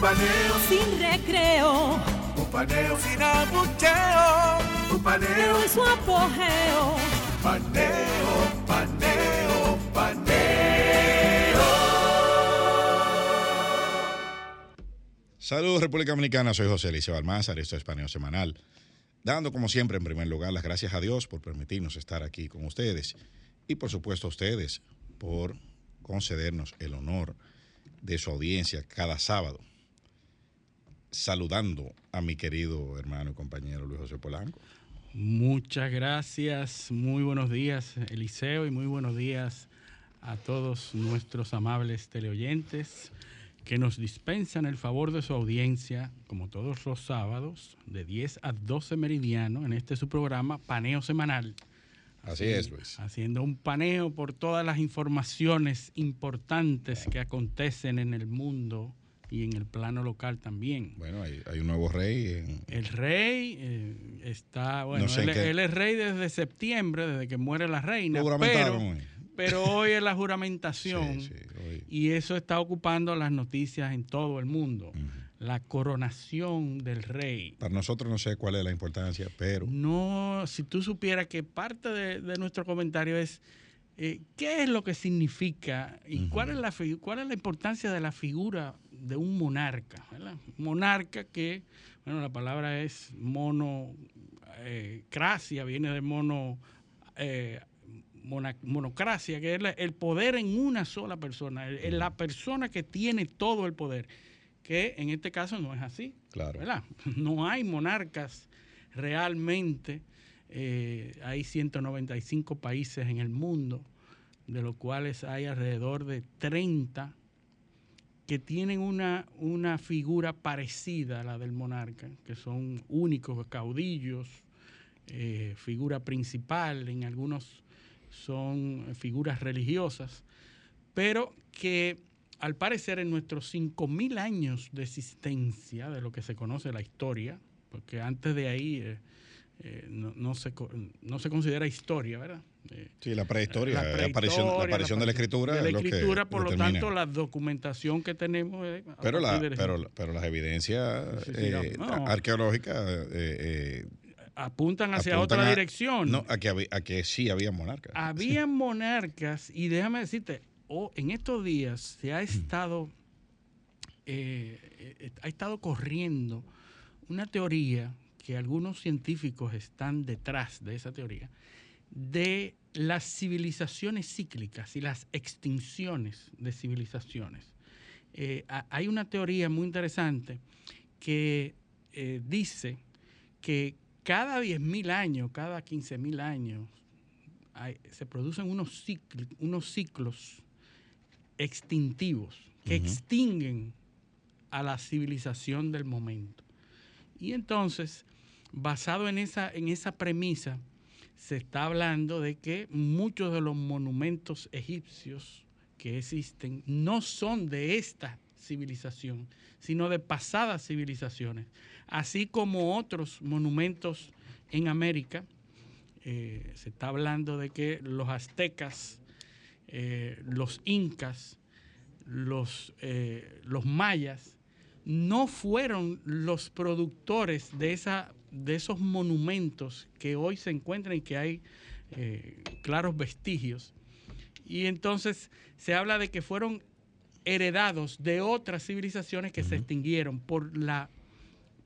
Un paneo Sin recreo. Un paneo sin abucheo. Un paneo En su apogeo. Paneo, paneo, paneo. Saludos República Dominicana, soy José Eliseo Almázar, esto es Paneo Semanal. Dando como siempre en primer lugar las gracias a Dios por permitirnos estar aquí con ustedes y por supuesto a ustedes por concedernos el honor de su audiencia cada sábado. Saludando a mi querido hermano y compañero Luis José Polanco. Muchas gracias, muy buenos días Eliseo y muy buenos días a todos nuestros amables teleoyentes que nos dispensan el favor de su audiencia, como todos los sábados, de 10 a 12 meridiano, en este su programa Paneo Semanal. Así es, Luis. Haciendo un paneo por todas las informaciones importantes que acontecen en el mundo y en el plano local también. Bueno, hay, hay un nuevo rey. En, El rey eh, está, bueno, No sé en él, qué- él es rey desde septiembre, desde que muere la reina, Lo pero, juramentaron hoy. pero hoy es la juramentación Sí, sí, y eso está ocupando las noticias en todo el mundo. La coronación del rey. Para nosotros no sé cuál es la importancia, pero No, si tú supieras que parte de, de nuestro comentario es eh, qué es lo que significa y cuál, es la, cuál es la importancia de la figura de un monarca. ¿verdad? Monarca que, bueno, la palabra es mono, eh, viene de mono, eh, mona- monocracia, que es la- el poder en una sola persona, el- el- la persona que tiene todo el poder, que en este caso no es así. Claro. ¿verdad? No hay monarcas realmente. eh, hay 195 países en el mundo, de los cuales hay alrededor de 30 que tienen una, una figura parecida a la del monarca, que son únicos caudillos, eh, figura principal, en algunos son figuras religiosas, pero que al parecer en nuestros 5.000 años de existencia, de lo que se conoce la historia, porque antes de ahí eh, eh, no, no se, no se considera historia, ¿verdad? Eh, sí, la prehistoria, la, prehistoria, aparición, la aparición de la escritura. de la escritura, por lo tanto, la documentación que tenemos. eh, Pero, la, partir de- pero, pero las evidencias Sí, sí, eh, no. arqueológicas eh, eh, apuntan hacia apuntan otra a- dirección. No, a que, había- a que sí había monarcas. Había monarcas, y déjame decirte, oh, en estos días se ha estado, ha estado corriendo una teoría que algunos científicos están detrás de esa teoría, de las civilizaciones cíclicas y las extinciones de civilizaciones. Eh, ha- hay una teoría muy interesante que eh, dice que cada 10.000 años, cada 15.000 años, hay- se producen unos, unos ciclos extintivos que extinguen a la civilización del momento. Y entonces, basado en esa, en esa premisa, se está hablando de que muchos de los monumentos egipcios que existen no son de esta civilización, sino de pasadas civilizaciones, así como otros monumentos en América. Eh, se está hablando de que los aztecas, eh, los incas, los, eh, los mayas, no fueron los productores de, esa, de esos monumentos que hoy se encuentran y que hay eh, claros vestigios. Y entonces se habla de que fueron heredados de otras civilizaciones que se extinguieron por la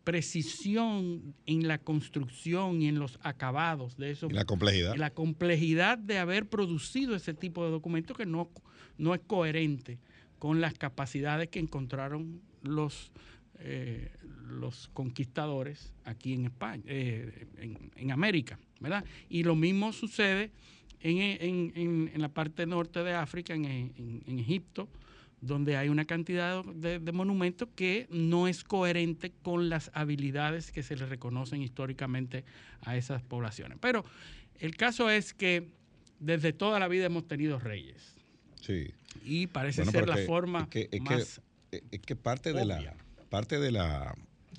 precisión en la construcción y en los acabados de esos Y la complejidad. y la complejidad de haber producido ese tipo de documentos que no, no es coherente con las capacidades que encontraron los, eh, los conquistadores aquí en España, eh, en, en América, ¿verdad? Y lo mismo sucede en, en- en- la parte norte de África, en, en- en Egipto, donde hay una cantidad de, de monumentos que no es coherente con las habilidades que se le reconocen históricamente a esas poblaciones. Pero el caso es que desde toda la vida hemos tenido reyes. Sí. Y parece Bueno, ser la forma es que- es que- más Es es que parte de la. Parte de la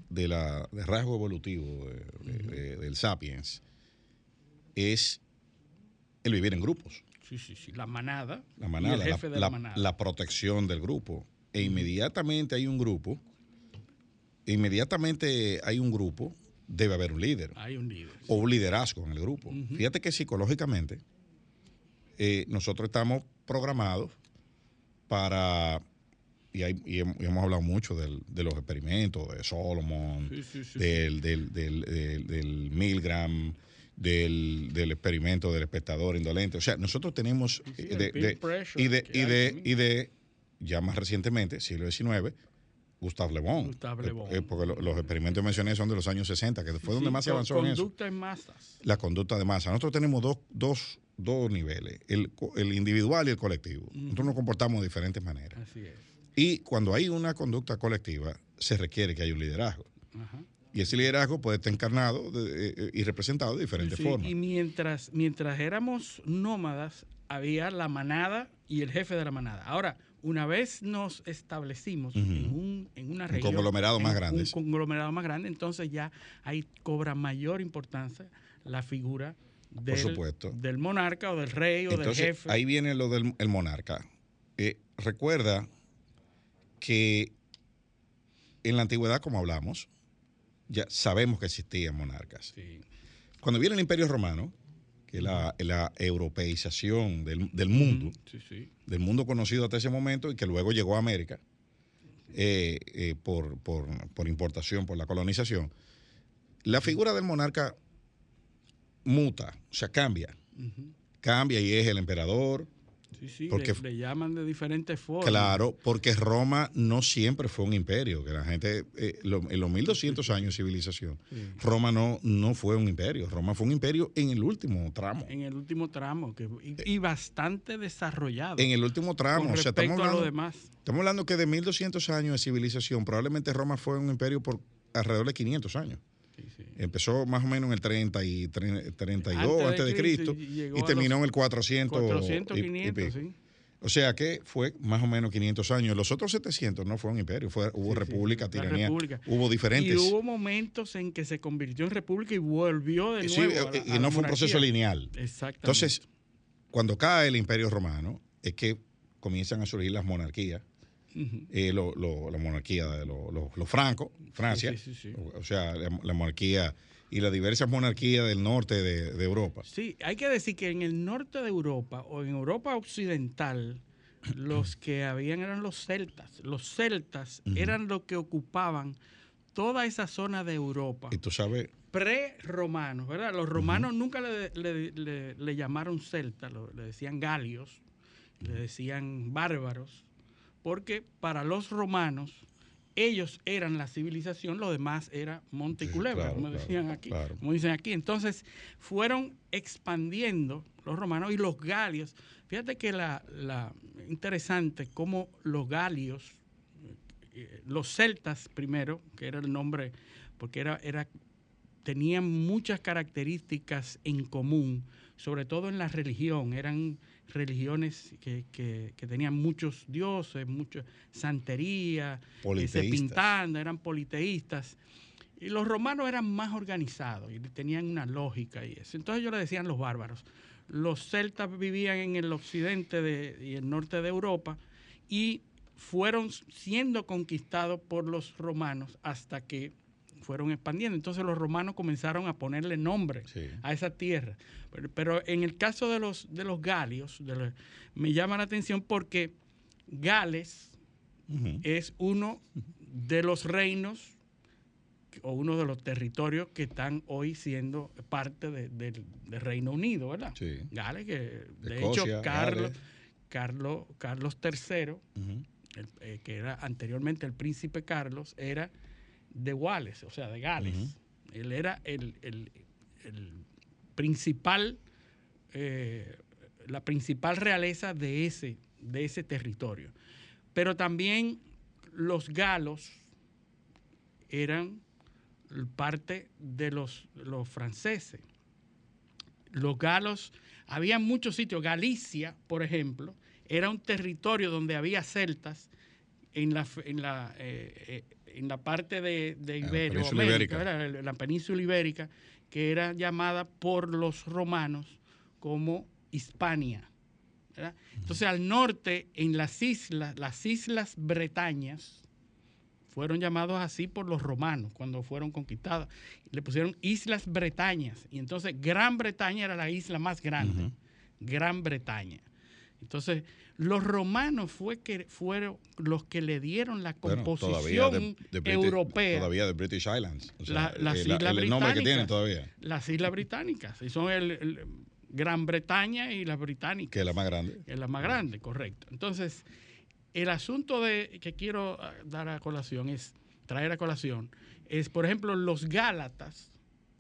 de la del rasgo evolutivo de- de- de- del sapiens es el vivir en grupos, Sí, sí, sí. La manada. la y manada, el la, jefe de la, la- manada. la protección del grupo. E inmediatamente hay un grupo, inmediatamente hay un grupo, debe haber un líder Hay un líder. o un liderazgo en el grupo. Fíjate que psicológicamente eh, nosotros estamos programados para, y, hay- y hem- y hemos hablado mucho del- de los experimentos de Solomon, Sí, sí, sí, del, del, del, del- del Milgram, del, del experimento del espectador indolente. O sea, nosotros tenemos eh, de, de- y de, y de, y de, ya más recientemente, siglo XIX, Gustave Le Bon. Gustave Le Bon. Eh, porque lo- los experimentos que mencioné son de los años 60, que fue donde más se avanzó en eso Conducta en masas. la conducta de masa. Nosotros tenemos dos, dos, dos niveles, el, el individual y el colectivo. Nosotros nos comportamos de diferentes maneras. Así es. Y cuando hay una conducta colectiva, se requiere que haya un liderazgo. Ajá. Y ese liderazgo puede estar encarnado de- eh, y representado de diferentes Sí, formas. Y mientras, mientras éramos nómadas, había la manada y el jefe de la manada. Ahora, una vez nos establecimos en, un, en una Un región. conglomerado en más un grande. conglomerado más grande, entonces ya ahí cobra mayor importancia la figura del, supuesto. del monarca o del rey o del jefe. ahí viene lo del el monarca. Eh, recuerda que en la antigüedad, como hablamos, ya sabemos que existían monarcas. Sí. Cuando viene el Imperio Romano, que es la, la europeización del, del mundo, Sí, sí. del mundo conocido hasta ese momento y que luego llegó a América eh, eh, por, por- por importación, por la colonización, la figura del monarca muta, o sea, cambia. Cambia y es el emperador. Sí, sí, Porque- le, le llaman de diferentes formas. Claro, porque Roma no siempre fue un imperio, que la gente, eh, lo- en los 1200 años de civilización, Sí. Roma no, no fue un imperio, Roma fue un imperio en el último tramo. En el último tramo, que, y, y bastante desarrollado. En el último tramo, o sea, estamos a lo hablando, demás. estamos hablando que de 1200 años de civilización, probablemente Roma fue un imperio por alrededor de 500 años. Sí, sí. Empezó más o menos en el 30 y tre- 32 Antes antes de Cristo Cristo y terminó en el 400, 400, y- y 500, pico. sí. O sea que fue más o menos 500 años. Los otros 700 no fue un imperio, fue, hubo Sí, sí, república, tiranía, república. hubo diferentes. Y hubo momentos en que se convirtió en república y volvió de Sí, nuevo. a la- y a no la fue un proceso lineal. Exactamente. Entonces, cuando cae el imperio romano, es que comienzan a surgir las monarquías. Ujú. eh, lo- lo- la monarquía de los francos, Francia, Sí, sí, sí, sí. o sea, la, la monarquía y las diversas monarquías del norte de, de Europa. Sí, hay que decir que en el norte de Europa o en Europa occidental, los que habían eran los celtas. Los celtas Ujú. eran los que ocupaban toda esa zona de Europa. Y tú sabes, pre-romanos, ¿verdad? Los romanos nunca le, le- le- le llamaron celtas, lo- le decían galios, le decían bárbaros, porque para los romanos ellos eran la civilización, lo demás era monte y Sí, culebra, claro, como claro, decían aquí, claro. como dicen aquí. Entonces fueron expandiendo los romanos y los galios. Fíjate que la, la interesante cómo los galios eh, los celtas primero, que era el nombre, porque era, era, tenían muchas características en común, sobre todo en la religión, eran religiones que, que- que tenían muchos dioses, mucha santería, eh, se pintaban, eran politeístas. Y los romanos eran más organizados y tenían una lógica y eso. Entonces ellos le decían los bárbaros. Los celtas vivían en el occidente de- y el norte de Europa y fueron siendo conquistados por los romanos hasta que fueron expandiendo. Entonces los romanos comenzaron a ponerle nombre Sí. a esa tierra. Pero, pero en el caso de los, de los galios, de los- me llama la atención porque Gales es uno de los reinos o uno de los territorios que están hoy siendo parte de- del, Reino Unido, ¿verdad? Sí. Gales, que de Escocia, hecho Carlos. Carlos, Carlos III, el- eh, que era anteriormente el príncipe Carlos, era de Wales, o sea, de Gales. Él era el, el- el principal, eh, la principal realeza de ese, de ese territorio. Pero también los galos eran parte de los, los franceses. Los galos, había muchos sitios, Galicia, por ejemplo, era un territorio donde había celtas en la, en la, eh, eh, en la parte de, de Iberia, la península ibérica, que era llamada por los romanos como Hispania. ¿verdad? Entonces al norte, en las islas, las islas Bretañas, fueron llamados así por los romanos cuando fueron conquistadas. Le pusieron Islas Bretañas. Y entonces Gran Bretaña era la isla más grande. Gran Bretaña. Entonces, los romanos fue que fueron los que le dieron la Bueno, composición de europea. Todavía de British Islands. O sea, La- las eh, islas el, el nombre que británicas. tienen todavía, Las islas británicas. Y son el, el Gran Bretaña y las británicas. que es la más grande. Es la más grande, correcto. Entonces, el asunto de, que quiero ah, dar a colación es, traer a colación, es, por ejemplo, los Gálatas,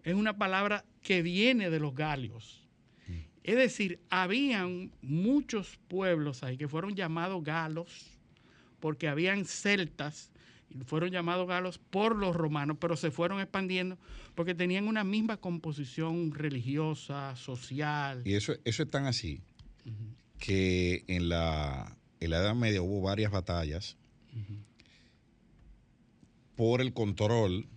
es una palabra que viene de los galios. Es decir, habían muchos pueblos ahí que fueron llamados galos, porque habían celtas, y fueron llamados galos por los romanos, pero se fueron expandiendo porque tenían una misma composición religiosa, social. Y eso, eso es tan así que en la, en la Edad Media hubo varias batallas por el control,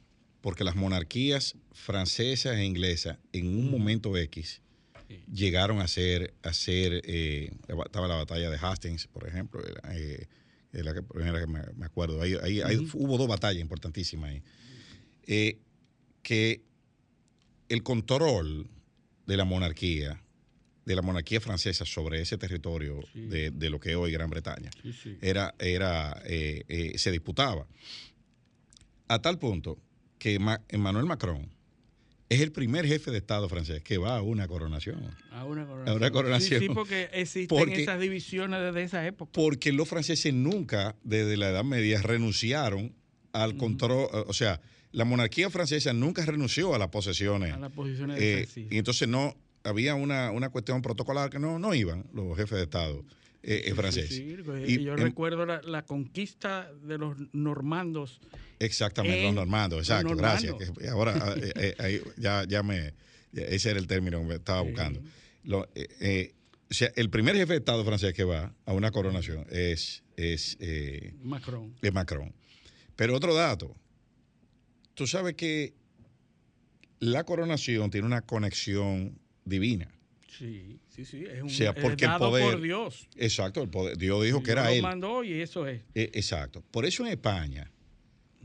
porque las monarquías francesas e inglesas en un momento X llegaron a ser, a ser eh, estaba la batalla de Hastings, por ejemplo, eh, es la primera que me, acuerdo. Ahí, ahí- ahí hubo dos batallas importantísimas ahí. Eh, que el control de la monarquía, de la monarquía francesa sobre ese territorio Sí. de, de lo que es hoy Gran Bretaña, Sí, sí. era, era, eh, eh, se disputaba. A tal punto que Ma- Emmanuel Macron es el primer jefe de Estado francés que va a una coronación. A una coronación. A una coronación. Sí, sí, porque existen Porque- esas divisiones desde esa época. Porque los franceses nunca, desde la Edad Media, renunciaron al control, o sea, la monarquía francesa nunca renunció a las posesiones. A las posiciones Eh, y entonces no, había una, una cuestión protocolar que no, no iban los jefes de Estado eh, eh, Sí, franceses. sí, sí. Y yo en- recuerdo la, la conquista de los normandos. Exactamente, en los normandos, exacto, gracias. normandos. ahora eh, eh, ahí ya, ya me, ese era el término que me estaba buscando. Lo, eh, eh, o sea, el primer jefe de Estado francés que va a una coronación es, es, eh, Macron. es Macron. Pero otro dato, tú sabes que la coronación tiene una conexión divina. Sí, sí, sí. Es un O sea, porque el poder- por Dios. Exacto, el poder, Dios dijo que Dios era lo él. mandó y eso es. Eh, exacto. Por eso en España,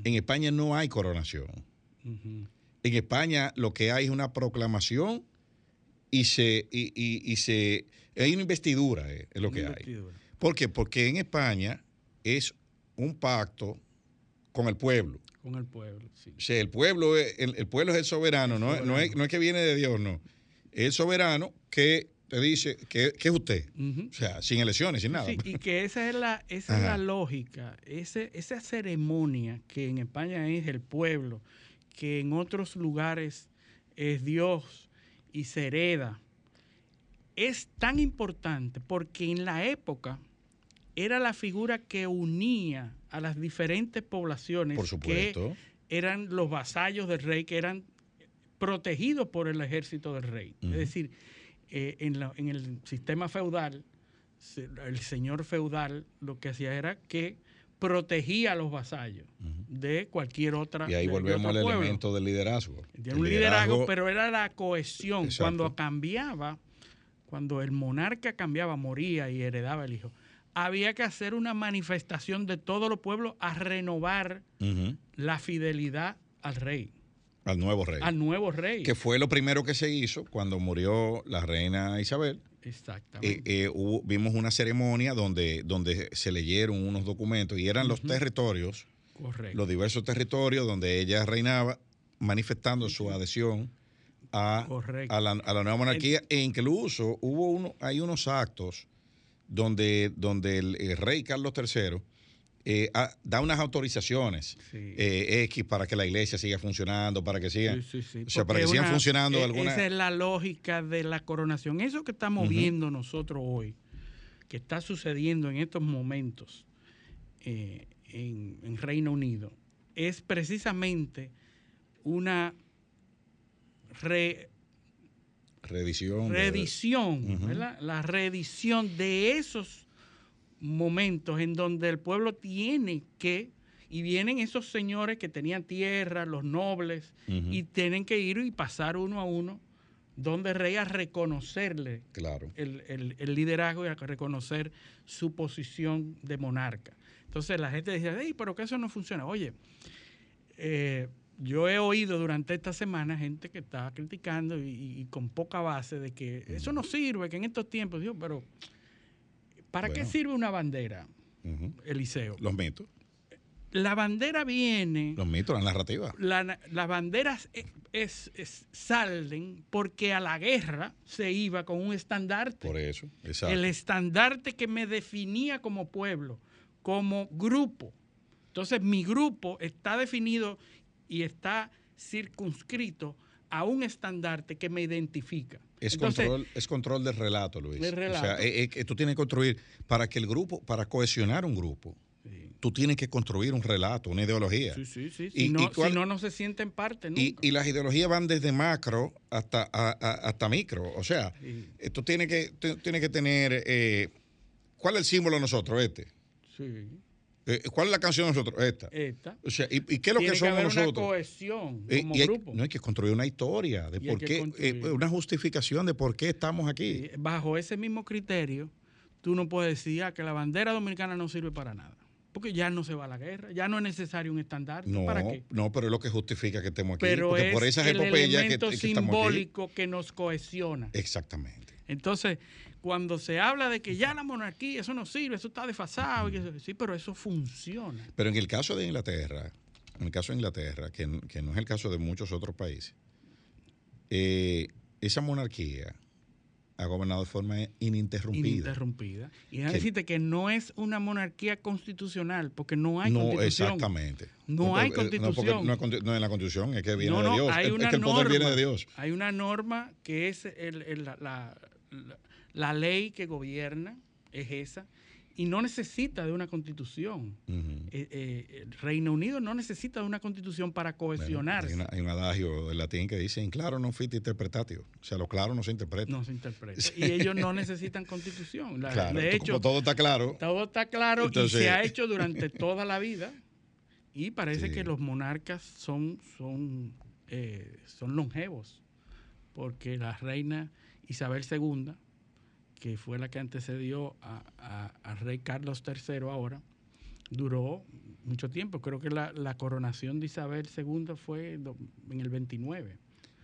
en España no hay coronación. En España lo que hay es una proclamación y se y, y- y se hay una investidura eh, es lo Una que hay. ¿Por qué? Porque en España es un pacto con el pueblo. Con el pueblo, sí. O sea, el pueblo es el, el pueblo es el soberano, no, no es, no es que viene de Dios, no. El soberano que te dice que, que es usted. O sea, sin elecciones, sin nada. Sí, y que esa es la, esa es la lógica, ese, esa ceremonia que en España es el pueblo, que en otros lugares es Dios y se hereda, es tan importante porque en la época era la figura que unía a las diferentes poblaciones Por que supuesto. eran los vasallos del rey, que eran protegidos por el ejército del rey. Es decir, eh, en, la- en el sistema feudal, el señor feudal lo que hacía era que protegía a los vasallos de cualquier otra. Y ahí volvemos al pueblo. elemento del liderazgo. Tiene un liderazgo, pero era la cohesión. Exacto. Cuando cambiaba, cuando el monarca cambiaba, moría y heredaba el hijo, había que hacer una manifestación de todos los pueblos a renovar la fidelidad al rey, Al nuevo rey. al nuevo rey. que fue lo primero que se hizo cuando murió la reina Isabel. Eh, Exactamente. eh, hubo- vimos una ceremonia donde, donde se leyeron unos documentos y eran los territorios, Correcto. los diversos territorios donde ella reinaba, manifestando su adhesión a, Correcto. a, la, a la nueva monarquía. E incluso hubo uno, hay unos actos donde, donde el, el rey Carlos III eh, ah, da unas autorizaciones Sí. eh, X para que la iglesia siga funcionando, para que siga. Sí, sí, sí. O sea, para que sigan una- funcionando e- alguna. Esa es la lógica de la coronación. Eso que estamos viendo nosotros hoy, que está sucediendo en estos momentos, eh, en, en Reino Unido es precisamente una re- Reedición. de- reedición. ¿verdad? La reedición de esos momentos en donde el pueblo tiene que, y vienen esos señores que tenían tierra, los nobles, y tienen que ir y pasar uno a uno, donde el rey a reconocerle Claro. el, el- el liderazgo y a reconocer su posición de monarca. Entonces la gente dice, "Ey, pero que eso no funciona. Oye, eh, yo he oído durante esta semana gente que está criticando y, y con poca base de que eso no sirve, que en estos tiempos, digo, pero ¿para qué sirve una bandera. Eliseo? Los mitos. La bandera viene, Los mitos, la narrativa. la- las banderas e- es- es- salen porque a la guerra se iba con un estandarte. Por eso. Exacto. el estandarte que me definía como pueblo, como grupo. Entonces mi grupo está definido y está circunscrito a un estandarte que me identifica. Es, Entonces, control, es control del relato, Luis. Del relato. O sea, eh, eh, tú tienes que construir, para que el grupo, para cohesionar un grupo, tú tienes que construir un relato, una ideología. Sí, sí, sí. Y- Si, no, cuál- si no, no se sienten parte nunca. Y, y las ideologías van desde macro hasta, a- a- hasta micro. O sea, Sí. tú tienes que, tú tienes que tener. eh, ¿Cuál es el símbolo de nosotros? Este. Sí. Eh, ¿Cuál es la canción de nosotros? Esta. Esta. O sea, ¿y, y qué es lo Tiene que somos haber una cohesión Eh, como y hay, grupo. no hay que construir una historia de Y por que qué, eh, una justificación de por qué estamos aquí. Bajo ese mismo criterio, tú no puedes decir ah, que la bandera dominicana no sirve para nada. Porque ya no se va a la guerra, ya no es necesario un estandarte. No, ¿Para qué? no, pero es lo que justifica que estemos aquí. Pero porque es por esas el epopeyas que, elemento que estamos aquí. simbólico que nos cohesiona. Exactamente. Entonces, cuando se habla de que ya la monarquía, eso no sirve, eso está desfasado, y sí, pero eso funciona. Pero en el caso de Inglaterra, en el caso de Inglaterra, que, no es el caso de muchos otros países, eh, esa monarquía ha gobernado de forma ininterrumpida. Ininterrumpida. Y déjame decirte que no es una monarquía constitucional, porque no hay no, constitución. exactamente. No hay porque- eh, No, porque constitución. no, es conti- no es la constitución, es que viene No, de Dios. hay es, es una que el poder viene de norma. Dios. Hay una norma que es el- el- la, la- la- la ley que gobierna, es esa, y no necesita de una constitución. Eh, eh, el Reino Unido no necesita de una constitución para Bueno, cohesionarse. hay, una- hay un adagio en latín que dice, claro non fit interpretatio. O sea, lo claro no se interpreta. no se interpreta. Y ellos no necesitan constitución. La- Claro, de hecho, como todo está claro. todo está claro Entonces- y se ha hecho durante toda la vida. Y parece Sí. que los monarcas son, son, eh, son longevos, porque la reina Isabel II, que fue la que antecedió a, rey Carlos III ahora, duró mucho tiempo. Creo que la, la coronación de Isabel II fue en el 29,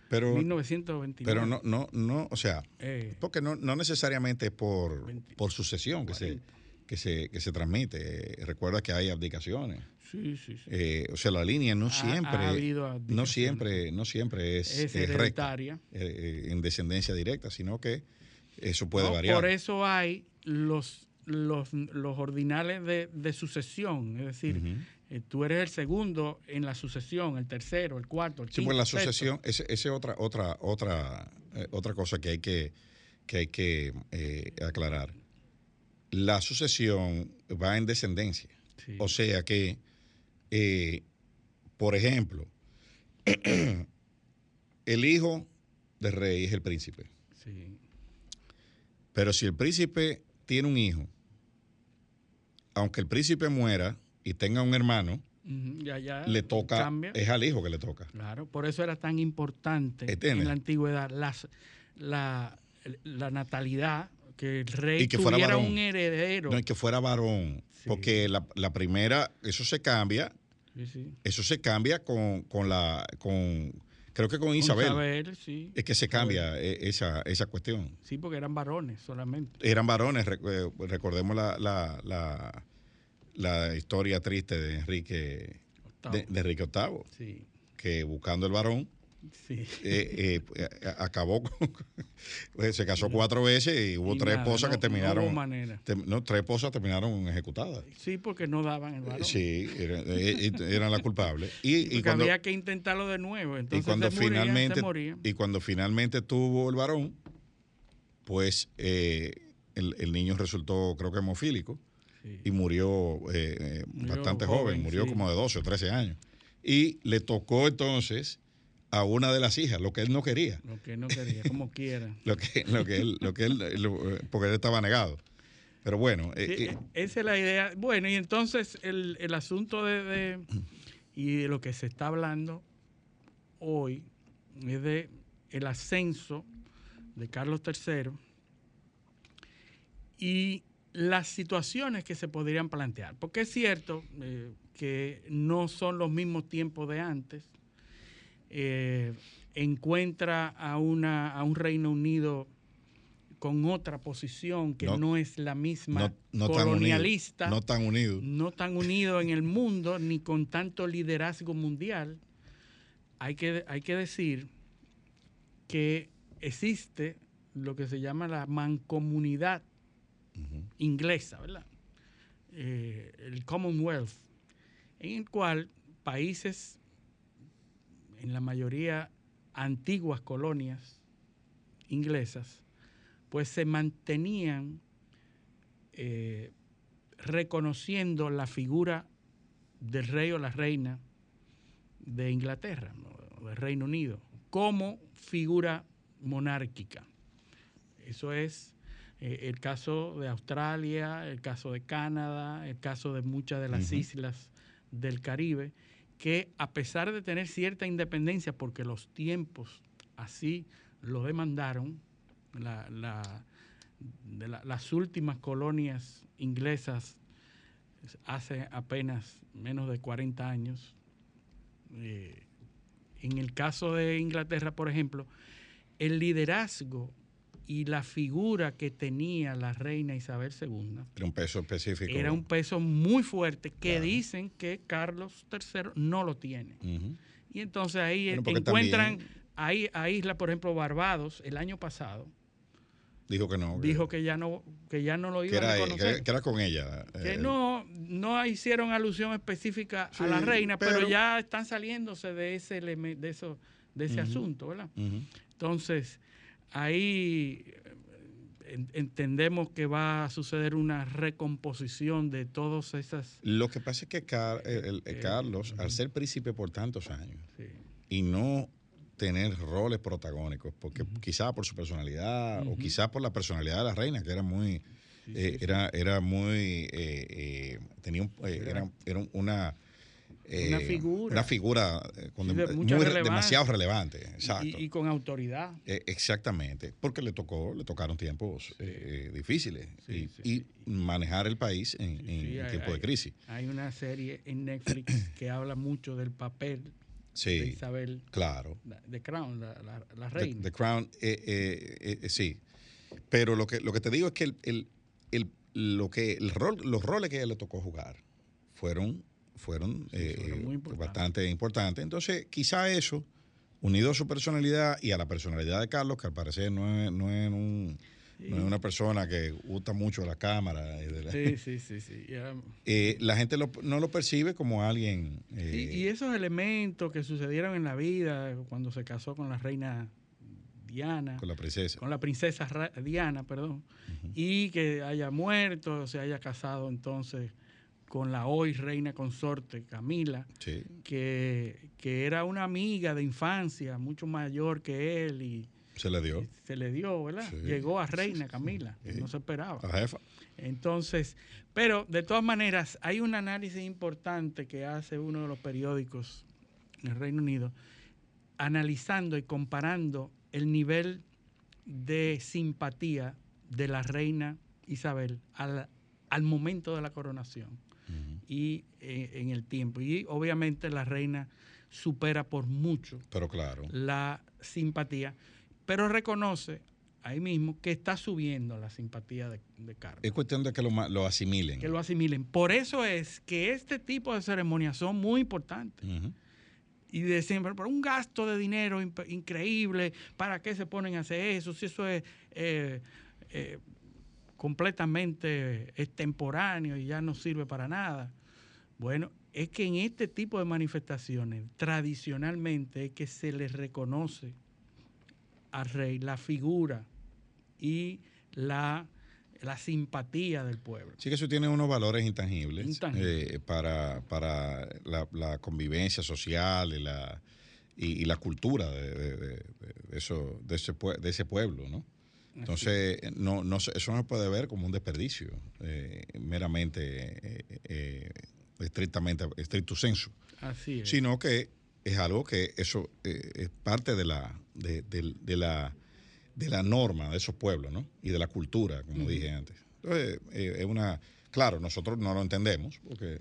Pero, 1929. pero no, no, no, o sea, Eh, porque no, no necesariamente por, 20, por sucesión que se, 40. Que, se, que se transmite. Recuerda que hay abdicaciones. sí, sí, sí. Eh, o sea, la línea no Ha- siempre, ha no siempre, no siempre es, es es recta, hereditaria. eh, eh, en descendencia directa, sino que eso puede No, variar. Por eso hay los, los, los ordinales de, de sucesión. Es decir, eh, tú eres el segundo en la sucesión, el tercero, el cuarto, el Sí, quinto. pues la sucesión, esa es otra, otra, otra, otra cosa que hay que, que, hay que eh, aclarar. La sucesión va en descendencia. Sí. O sea que, eh, por ejemplo, el hijo del rey es el príncipe. Sí. Pero si el príncipe tiene un hijo, aunque el príncipe muera y tenga un hermano, Ujú, ya, ya le toca, cambia. es al hijo que le toca. Claro, por eso era tan importante ¿Entiendes? en la antigüedad las, la, la natalidad, que el rey Y que fuera varón. un heredero. No es que fuera varón, Sí. porque la, la primera, eso se cambia, Sí, sí. eso se cambia con, con la, con, creo que con Isabel. Isabel, sí. Es que se cambia eh, esa, esa cuestión. Sí, porque eran varones solamente. Eran varones, eh, recordemos la, la, la, la historia triste de Enrique, de, de Enrique VIII, Sí, que buscando el varón, sí. eh, eh, a- acabó con, pues, se casó cuatro veces y hubo Y tres nada, esposas no- que terminaron, No tem- no, tres esposas terminaron ejecutadas. Sí, porque no daban el varón. Sí, eh, eh, eran las culpables. Y, y cuando, había que intentarlo de nuevo. y Entonces cuando se finalmente se y cuando finalmente tuvo el varón, pues eh, el, el niño resultó, creo que hemofílico. y murió, bastante joven, murió como de 12 o 13 años. Y le tocó entonces a una de las hijas, lo que él no quería. Lo que él no quería, como quiera. lo, que, lo que él, lo que él, porque él estaba negado. Pero bueno. Eh, esa es la idea. Bueno, y entonces el, el asunto de, de, y de lo que se está hablando hoy es de el ascenso de Carlos III y las situaciones que se podrían plantear. Porque es cierto eh, que no son los mismos tiempos de antes. Eh, encuentra a, una, a un Reino Unido con otra posición que no, es la misma colonialista. no tan unido. No tan unido en el mundo, ni con tanto liderazgo mundial. Hay que, hay que decir que existe lo que se llama la mancomunidad inglesa, ¿verdad? Eh, el Commonwealth, en el cual países, en la mayoría antiguas colonias inglesas, pues se mantenían eh, reconociendo la figura del rey o la reina de Inglaterra, del Reino Unido, como figura monárquica. Eso es eh, el caso de Australia, el caso de Canadá, el caso de muchas de las islas del Caribe, que a pesar de tener cierta independencia, porque los tiempos así lo demandaron, de las últimas colonias inglesas hace apenas menos de 40 años. Eh, en el caso de Inglaterra, por ejemplo, el liderazgo y la figura que tenía la reina Isabel II. Era un peso específico. Era un peso muy fuerte que dicen que Carlos III no lo tiene. Y entonces ahí encuentran, ahí, a isla, por ejemplo, Barbados, el año pasado. Dijo que no. Dijo que ya no, que ya no lo iba a reconocer. Que, era con ella. Que eh, no, no hicieron alusión específica a la reina, pero, ya están saliéndose de ese de eso, de ese asunto, ¿verdad? Entonces, ahí eh, entendemos que va a suceder una recomposición de todas esas... Lo que pasa es que eh, Carlos, al ser príncipe por tantos años y no tener roles protagónicos, porque quizá por su personalidad o quizá por la personalidad de la reina, que era muy... Eh, era, era muy... tenía era, era una una eh, figura. Una figura eh, muy, demasiado relevante. Exacto. Y, con autoridad. Eh, exactamente. Porque le tocó, le tocaron tiempos difíciles. y, manejar el país en, tiempo de crisis. Hay una serie en Netflix que habla mucho del papel de Isabel. Claro. The Crown, la, reina. The, Crown, sí. Pero lo que, lo que te digo es que el, lo que el rol, los roles que ella le tocó jugar fueron fueron, eh, bastante importantes. Entonces, quizá eso, unido a su personalidad y a la personalidad de Carlos, que al parecer no es, no es, un, no es una persona que gusta mucho de la cámara. sí, sí, sí. sí. Eh, la gente no lo percibe como alguien... Eh, y, esos elementos que sucedieron en la vida cuando se casó con la reina Diana. Con la princesa. Con la princesa Diana, perdón. Y que haya muerto, se haya casado entonces con la hoy reina consorte Camila, que, era una amiga de infancia, mucho mayor que él y se le dio. Se le dio, ¿verdad? Llegó a reina Camila, no se esperaba. A jefa. Entonces, pero de todas maneras, hay un análisis importante que hace uno de los periódicos en el Reino Unido, analizando y comparando el nivel de simpatía de la reina Isabel al, al momento de la coronación y eh, en el tiempo. Y obviamente la reina supera por mucho pero claro. la simpatía, pero reconoce ahí mismo que está subiendo la simpatía de, Carlos. Es cuestión de que lo, asimilen. Que lo asimilen. Por eso es que este tipo de ceremonias son muy importantes. Y de siempre, por un gasto de dinero increíble, ¿para qué se ponen a hacer eso? Si eso es eh, eh, completamente extemporáneo y ya no sirve para nada. Bueno, es que en este tipo de manifestaciones, tradicionalmente, es que se le reconoce al rey la figura y la la simpatía del pueblo. Sí que eso tiene unos valores intangibles, Intangibles. eh, para, para la, la convivencia social y la, y, y la cultura de, de- eso, de, ese, de ese pueblo, ¿no? Entonces, no, no, eso no se puede ver como un desperdicio, eh, meramente, eh, eh, estrictamente, estricto sensu, Así es. sino que es algo que eso eh, es parte de la, de, de- de la, de la norma de esos pueblos, ¿no? Y de la cultura, como dije antes. Entonces, eh, es una, claro, nosotros no lo entendemos porque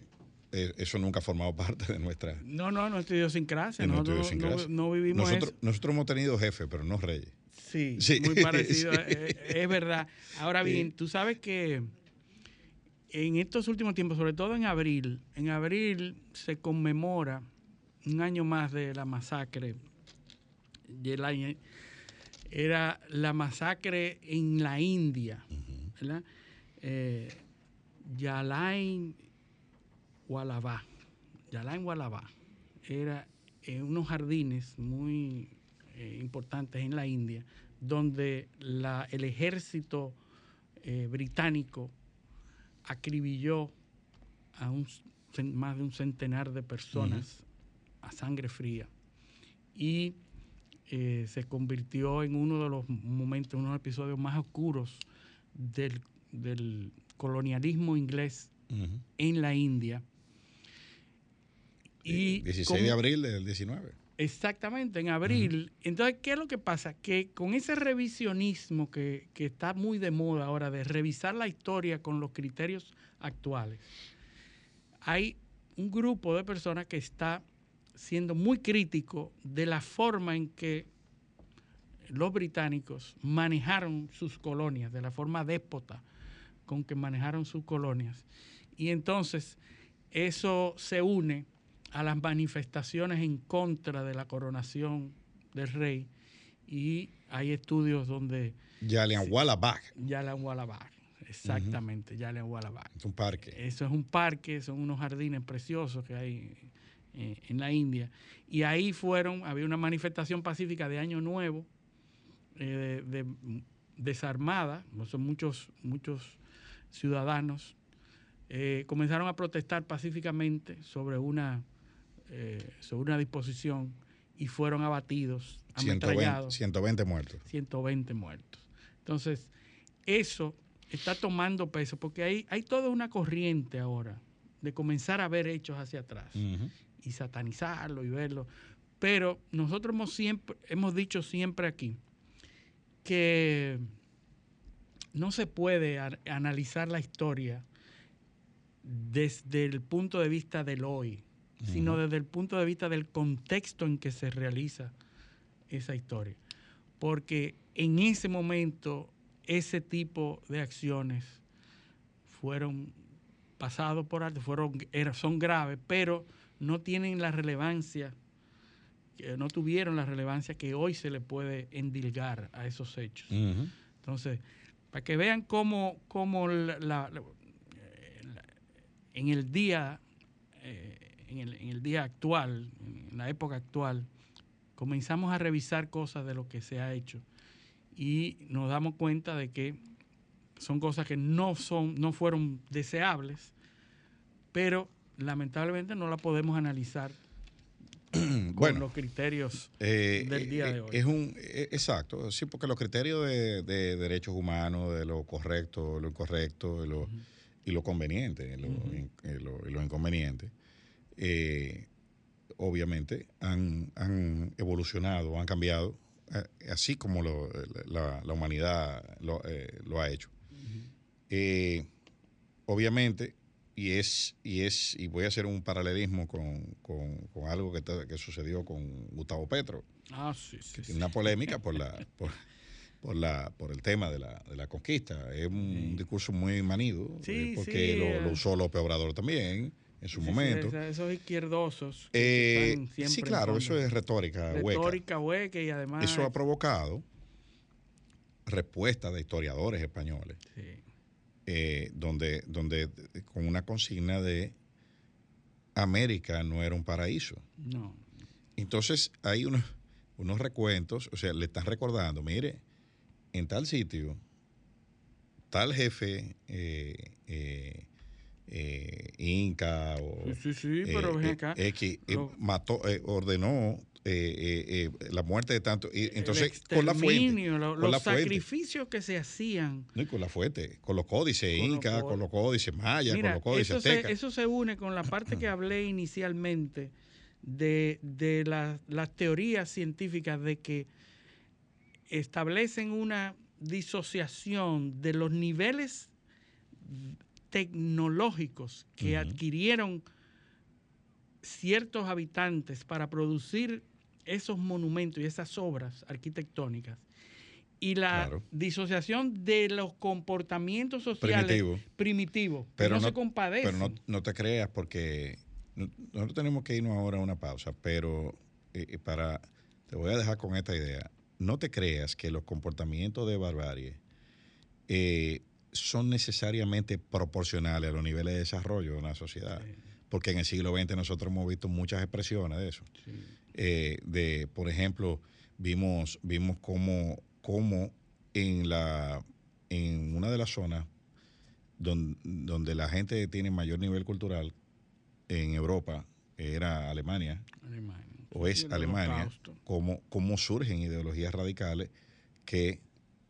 eh, eso nunca ha formado parte de nuestra, No, no, nuestra idiosincrasia. Nosotros no- idiosincrasia. No, vivimos nosotros, eso. nosotros hemos tenido jefes, pero no reyes. Sí, Sí. muy parecido. Sí. Es, verdad. Ahora bien, Sí. tú sabes que en estos últimos tiempos, sobre todo en abril, en abril se conmemora un año más de la masacre. Y el año- era la masacre en la India, ¿verdad? Eh, Yalain Walabá. Yalain Walabá. Era en unos jardines muy eh, importantes en la India, donde la- el ejército eh, británico acribilló a un, más de un centenar de personas a sangre fría y eh, se convirtió en uno de los momentos, uno de los episodios más oscuros del, del colonialismo inglés en la India. Y 16 como- de abril del 19. Exactamente, en abril. Entonces, ¿qué es lo que pasa? Que con ese revisionismo que, que está muy de moda ahora, de revisar la historia con los criterios actuales, hay un grupo de personas que está siendo muy crítico de la forma en que los británicos manejaron sus colonias, de la forma déspota con que manejaron sus colonias. Y entonces eso se une a las manifestaciones en contra de la coronación del rey y hay estudios donde Jallianwala Bagh, Yalan Walabag, exactamente, Yalan Walabag. es un parque. Eso es un parque, son unos jardines preciosos que hay eh, en la India. Y ahí fueron, había una manifestación pacífica de Año Nuevo, eh, de, de- desarmada, son muchos, muchos ciudadanos, eh, comenzaron a protestar pacíficamente sobre una, eh, sobre una disposición y fueron abatidos, 120, ametrallados. 120 muertos. 120 muertos. Entonces, eso está tomando peso porque hay, hay toda una corriente ahora de comenzar a ver hechos hacia atrás y satanizarlo y verlo. Pero nosotros hemos, siempre, hemos dicho siempre aquí que no se puede analizar la historia desde el punto de vista del hoy, sino desde el punto de vista del contexto en que se realiza esa historia. Porque en ese momento ese tipo de acciones fueron pasados por alto, fueron, son graves, pero no tienen la relevancia, no tuvieron la relevancia que hoy se le puede endilgar a esos hechos. Entonces, para que vean cómo, cómo la- la- la- la- en el día, en, el, en el día actual, en la época actual, comenzamos a revisar cosas de lo que se ha hecho y nos damos cuenta de que son cosas que no son, no fueron deseables, pero lamentablemente no la podemos analizar con Bueno, los criterios Eh, del día eh, de hoy. Es un, eh, exacto, sí, porque los criterios de, de derechos humanos, de lo correcto, lo incorrecto, de lo, y lo conveniente, y lo, y lo- y lo inconveniente, eh, obviamente han, han evolucionado, han cambiado, eh, así como lo- la, la humanidad lo, eh, lo ha hecho. Obviamente, y es, y es, y voy a hacer un paralelismo con, con- con algo que, que sucedió con Gustavo Petro, Ah, sí, sí, que sí. tiene una polémica por la, por, por la, por el tema de la, de la conquista. Es un discurso muy manido, porque lo, lo usó López Obrador también en su Sí, sí, momento. esa- esos izquierdosos. que Eh, sí, claro, eso es retórica, hueca. retórica hueca y además. Eso ha provocado respuestas de historiadores españoles Sí. eh, donde, donde con una consigna de América no era un paraíso. No. Entonces hay unos, unos recuentos, o sea, le están recordando, mire, en tal sitio tal jefe eh, eh, eh, Inca o Sí, sí, sí, pero ven acá. X eh, Lo- mató, eh, ordenó eh, eh, eh, la muerte de tanto. Y, entonces, con la fuente. exterminio, lo- con los la fuente. sacrificios que se hacían. No, y con la fuente, con los códices Con Inca, con los códices Maya, Mira, con los códices eso se, Aztecas. eso se une con la parte que hablé inicialmente de, de la- las teorías científicas de que establecen una disociación de los niveles tecnológicos que adquirieron ciertos habitantes para producir esos monumentos y esas obras arquitectónicas y la Claro. disociación de los comportamientos sociales Primitivo. primitivos, que Pero no, no- se compadecen. Pero no, no te creas porque no- nosotros tenemos que irnos ahora a una pausa, pero eh, eh, para te voy a dejar con esta idea. No te creas que los comportamientos de barbarie eh, son necesariamente proporcionales a los niveles de desarrollo de una sociedad. Porque en el siglo XX nosotros hemos visto muchas expresiones de eso. Eh, de, por ejemplo, vimos, vimos cómo, cómo en, la, en una de las zonas don- donde, la gente tiene mayor nivel cultural en Europa, era Alemania, Alemania. o es Alemania, cómo, cómo surgen ideologías radicales que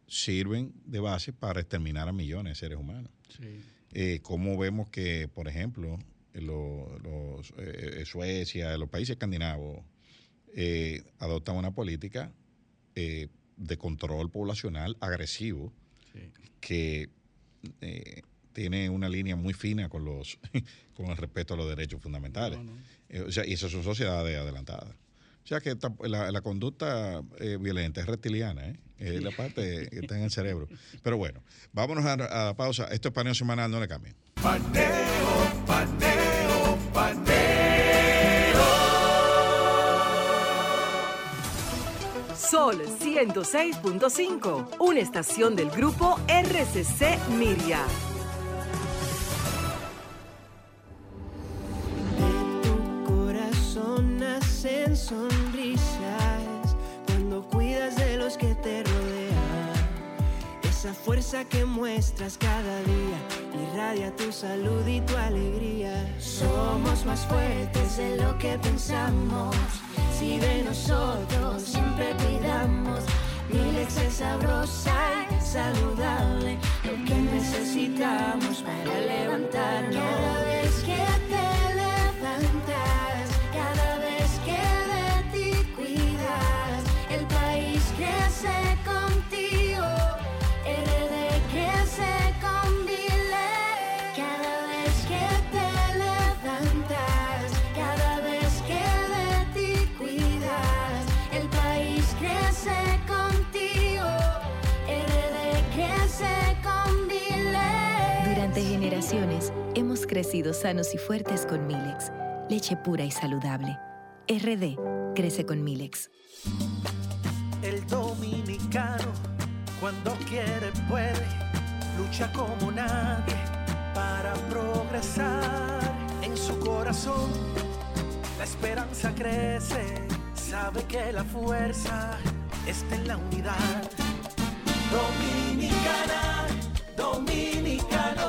sirven de base para exterminar a millones de seres humanos. Sí. Eh, cómo vemos que, por ejemplo, los, eh, Suecia, los países escandinavos, eh, adoptan una política eh, de control poblacional agresivo Sí. que eh, tiene una línea muy fina con los con el respeto a los derechos fundamentales. No, no. Eh, o sea, y esas son sociedades adelantadas. O sea que esta- la, la conducta eh, violenta es reptiliana, ¿eh? Es la parte que está en el cerebro. Pero bueno, vámonos a, a la pausa. Esto es paneo semanal, no le cambien. Paneo, paneo, paneo. Sol 106.5, una estación del grupo RCC Miria. De tu corazón nacen sonrisas cuando cuidas de los que te rodean. Esa fuerza que muestras cada día irradia tu salud y tu alegría. Somos más fuertes de lo que pensamos. Si de nosotros siempre cuidamos, mi leche es sabrosa y saludable. Lo que necesitamos para levantarnos. Generaciones hemos crecido sanos y fuertes con Milex, leche pura y saludable. RD crece con Milex. El dominicano, cuando quiere, puede, lucha como nadie para progresar. En su corazón, la esperanza crece, sabe que la fuerza está en la unidad. Dominicana, dominicano,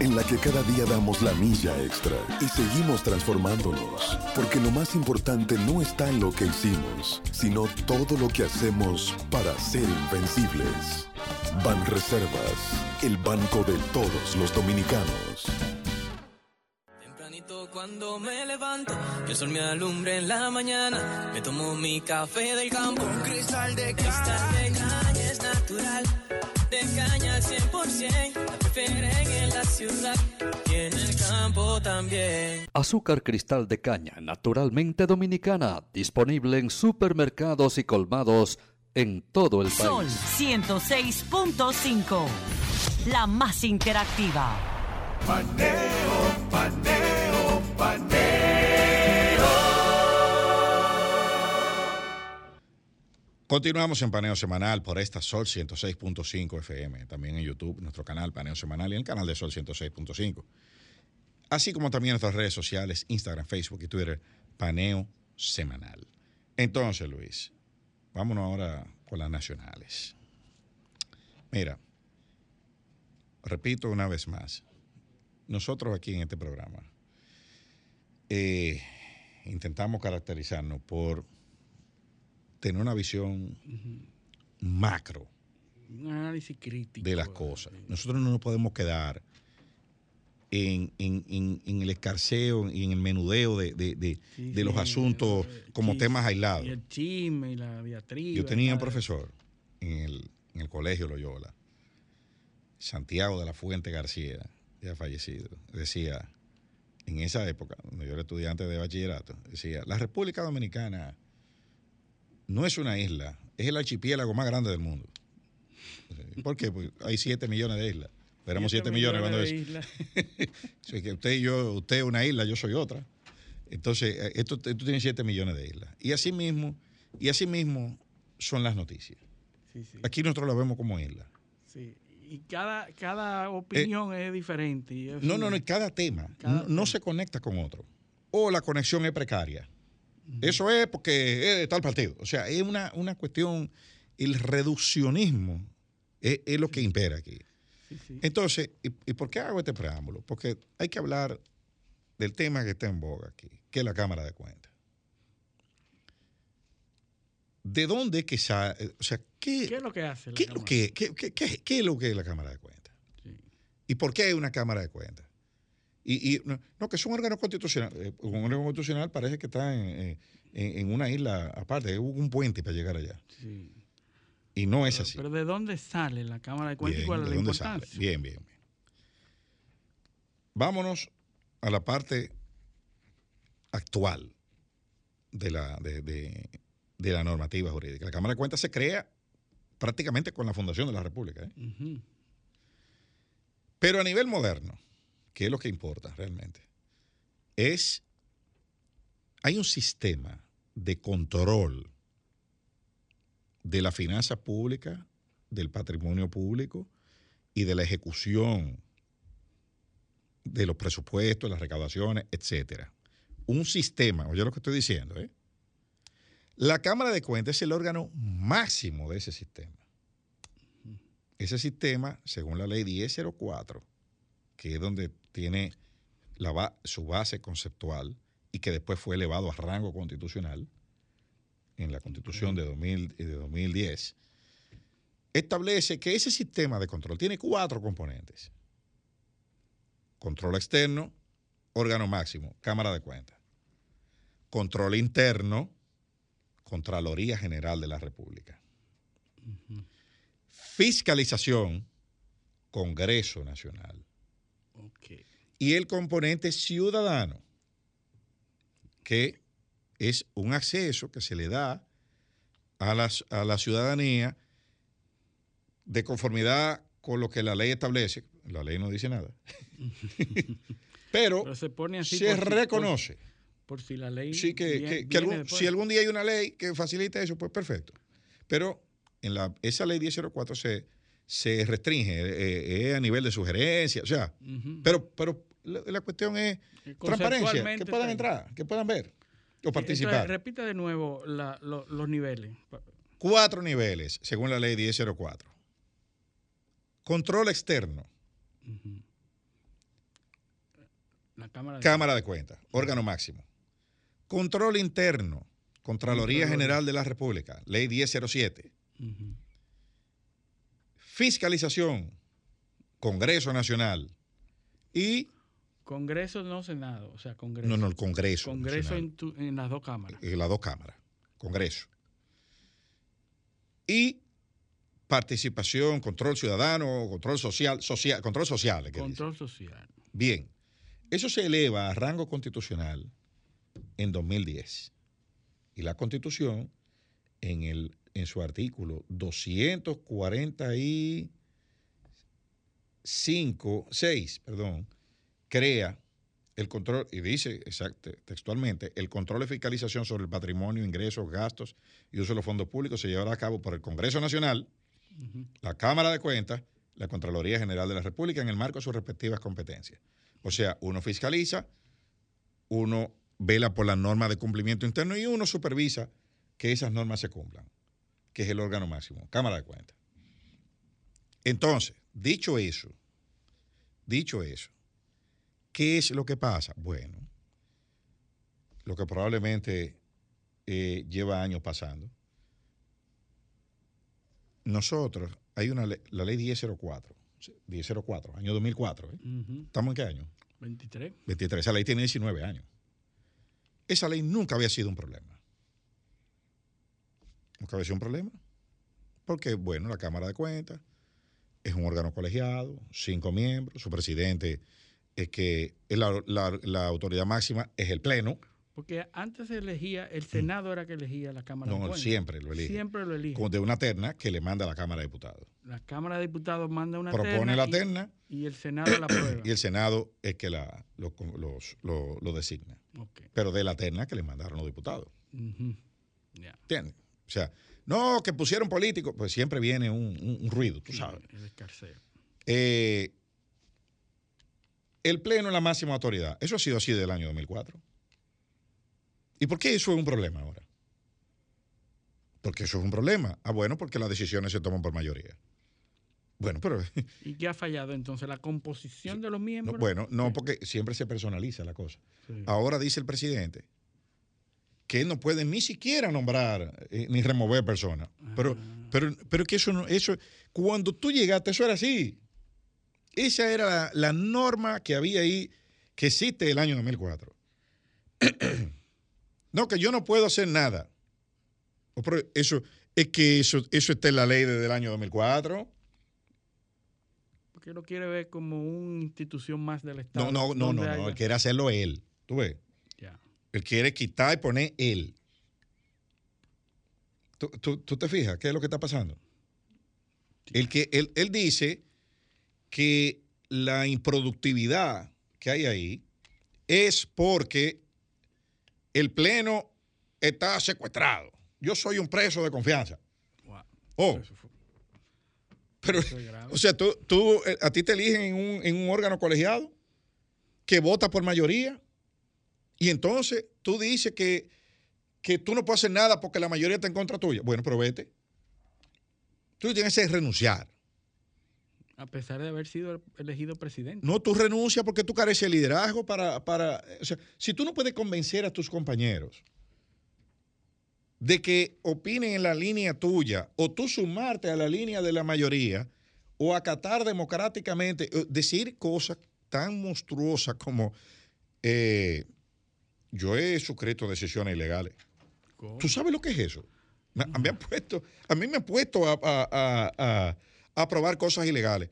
en la que cada día damos la milla extra y seguimos transformándonos, porque lo más importante no está en lo que hicimos, sino todo lo que hacemos para ser invencibles. Ban Reservas, el banco de todos los dominicanos. Tempranito cuando me levanto, que el sol me alumbre en la mañana, me tomo mi café del campo. Un cristal de cristal de caña es natural, de caña al 100%, la prefieren en la ciudad y en el campo también. Azúcar cristal de caña, naturalmente dominicana, disponible en supermercados y colmados en todo el Sol país. 106.5. La más interactiva. Paneo, paneo, paneo. Continuamos en Paneo Semanal por esta Sol 106.5 FM, también en YouTube, nuestro canal Paneo Semanal y el canal de Sol 106.5. Así como también nuestras redes sociales, Instagram, Facebook y Twitter, Paneo Semanal. Entonces, Luis, vámonos ahora con las nacionales. Mira, repito una vez más, nosotros aquí en este programa eh, intentamos caracterizarnos por tener una visión macro Un análisis crítico. de las cosas. Nosotros no nos podemos quedar en, en- en- en el escarceo y en el menudeo de, de- de- Sí, de los sí, asuntos como Sí, temas aislados. Y el chisme y la diatriba. Yo tenía un profesor en el, en el colegio Loyola, Santiago de la Fuente García, ya fallecido, decía, en esa época, cuando yo era estudiante de bachillerato, decía, la República Dominicana no es una isla, es el archipiélago más grande del mundo. ¿Por qué? Porque hay 7 millones de islas. Éramos 7 millones cuando islas. O sea, usted y yo, usted es una isla, yo soy otra. Entonces, eh, esto, esto tiene 7 millones de islas. Y así mismo, y así mismo son las noticias. Sí, sí, Aquí nosotros la vemos como isla. sí. Y cada, cada opinión es diferente. y es Eh, No, no, no, cada tema Cada no, no se conecta con otro. O la conexión es precaria. Eso es porque es de tal partido. O sea, es una, una cuestión, el reduccionismo es, es lo que impera aquí. Sí, sí. Entonces, ¿y, y por qué hago este preámbulo? Porque hay que hablar del tema que está en boga aquí, que es la Cámara de Cuentas. ¿De dónde que sale? O sea, ¿qué, ¿Qué es lo que hace? la ¿Qué lo que, qué- qué- qué- qué es lo que es la Cámara de Cuentas? Sí. ¿Y por qué hay una Cámara de Cuentas? Y, y no, no, que es un órgano constitucional. eh, Un órgano constitucional parece que está en, eh, en- en una isla aparte, hubo un puente para llegar allá. Sí. Y no es Pero, así. pero ¿de dónde sale la Cámara de Cuentas y cuál es ¿de la dónde sale? importancia? Bien, bien, bien. Vámonos a la parte actual de la, de, de- de la normativa jurídica. La Cámara de Cuentas se crea prácticamente con la fundación de la República. ¿eh? Ujú. Pero a nivel moderno, que es lo que importa realmente, es, hay un sistema de control de la finanza pública, del patrimonio público y de la ejecución de los presupuestos, las recaudaciones, etcétera. Un sistema, oye lo que estoy diciendo, ¿eh? La Cámara de Cuentas es el órgano máximo de ese sistema. Ese sistema, según la ley 1004, que es donde tiene la ba- su base conceptual y que después fue elevado a rango constitucional en la constitución de, 2000 y de 2010, establece que ese sistema de control tiene cuatro componentes. Control externo, órgano máximo, Cámara de Cuentas. Control interno, Contraloría General de la República. Fiscalización, Congreso Nacional. Y el componente ciudadano, que es un acceso que se le da a la, a la ciudadanía de conformidad con lo que la ley establece. La ley no dice nada. Pero, Pero se pone así se por si- por- reconoce. Por, si la ley. Sí, que, vie- que- que viene algún- después. si algún día hay una ley que facilite eso, pues perfecto. Pero en la, esa ley 1004 se, se restringe eh, eh, a nivel de sugerencia, o sea, pero, pero la, la cuestión es transparencia, que puedan entrar, que puedan ver o Entonces, participar. repita de nuevo la- lo- los niveles. Cuatro niveles, según la ley 1004. Control externo. La Cámara de Cámara de Cuentas, órgano máximo. Control interno, Contraloría. General de la República, ley 1007. Ujú. Fiscalización, Congreso Nacional y Congreso, no Senado. O sea, Congreso. no, no, el Congreso. Congreso en, tu- en las dos cámaras. en las dos cámaras, Congreso. Y participación, control ciudadano, control social, social control social. dice. Control social. Bien, eso se eleva a rango constitucional en 2010. Y la constitución, en, el, en su artículo 245, 6, perdón, crea el control, y dice exacto, textualmente, el control y fiscalización sobre el patrimonio, ingresos, gastos y uso de los fondos públicos se llevará a cabo por el Congreso Nacional, la Cámara de Cuentas, la Contraloría General de la República en el marco de sus respectivas competencias. O sea, uno fiscaliza, uno vela por las normas de cumplimiento interno y uno supervisa que esas normas se cumplan, que es el órgano máximo, Cámara de Cuentas. Entonces, dicho eso, dicho eso, ¿qué es lo que pasa? Bueno, lo que probablemente eh, lleva años pasando. Nosotros, hay una ley, la ley 1004, 1004, año 2004. ¿eh? ¿Estamos en qué año? 23. 23. Esa ley tiene 19 años. Esa ley nunca había sido un problema. Nunca había sido un problema. Porque, bueno, la Cámara de Cuentas es un órgano colegiado, cinco miembros, su presidente es que la, la- la autoridad máxima es el Pleno. Porque antes se elegía, el Senado era que elegía la Cámara de No, Cuentas. siempre lo elige. Siempre lo elige. De una terna que le manda a la Cámara de Diputados. La Cámara de Diputados manda una Propone la terna. Y, el Senado la aprueba. Y el Senado es que la, lo, los- lo- lo designa. Pero de la terna que le mandaron los diputados. Ya. ¿Entiendes? O sea, no, que pusieron políticos, pues siempre viene un, un- un ruido, tú sabes. El escarceo. Eh, el Pleno es la máxima autoridad. Eso ha sido así desde el año 2004. ¿Y por qué eso es un problema ahora? Porque eso es un problema. Ah, bueno, porque las decisiones se toman por mayoría. Bueno, pero ¿Y qué ha fallado entonces? ¿La composición de los no, miembros? bueno, no, porque siempre se personaliza la cosa. Sí. Ahora dice el presidente que él no puede ni siquiera nombrar eh, ni remover personas. Pero, pero, pero que eso no, eso, cuando tú llegaste, eso era así. Esa era la, la norma que había ahí, que existe el año 2004. no, que yo no puedo hacer nada. Eso, es que eso, eso está en la ley desde el año 2004. Porque lo quiere ver como una institución más del Estado. No, no, no, no, no. Él quiere hacerlo él. ¿Tú ves? Él quiere quitar y poner él. ¿Tú, tú- tú te fijas qué es lo que está pasando? El que, él, él dice que la improductividad que hay ahí es porque el Pleno está secuestrado. Yo soy un preso de confianza. Oh. Pero, o sea, tú, tú, eh, a ti te eligen en un, en un órgano colegiado que vota por mayoría y entonces tú dices que, que tú no puedes hacer nada porque la mayoría está en contra tuya. Bueno, pero vete. Tú tienes que renunciar. A pesar de haber sido elegido presidente. No, tú renuncias porque tú careces de liderazgo para, para... O sea, si tú no puedes convencer a tus compañeros de que opinen en la línea tuya o tú sumarte a la línea de la mayoría o acatar democráticamente, eh, decir cosas tan monstruosas como eh, yo he suscrito decisiones ilegales. ¿Tú sabes lo que es eso? Me- A mí me han puesto, a mí me han puesto a- a- a aprobar cosas ilegales.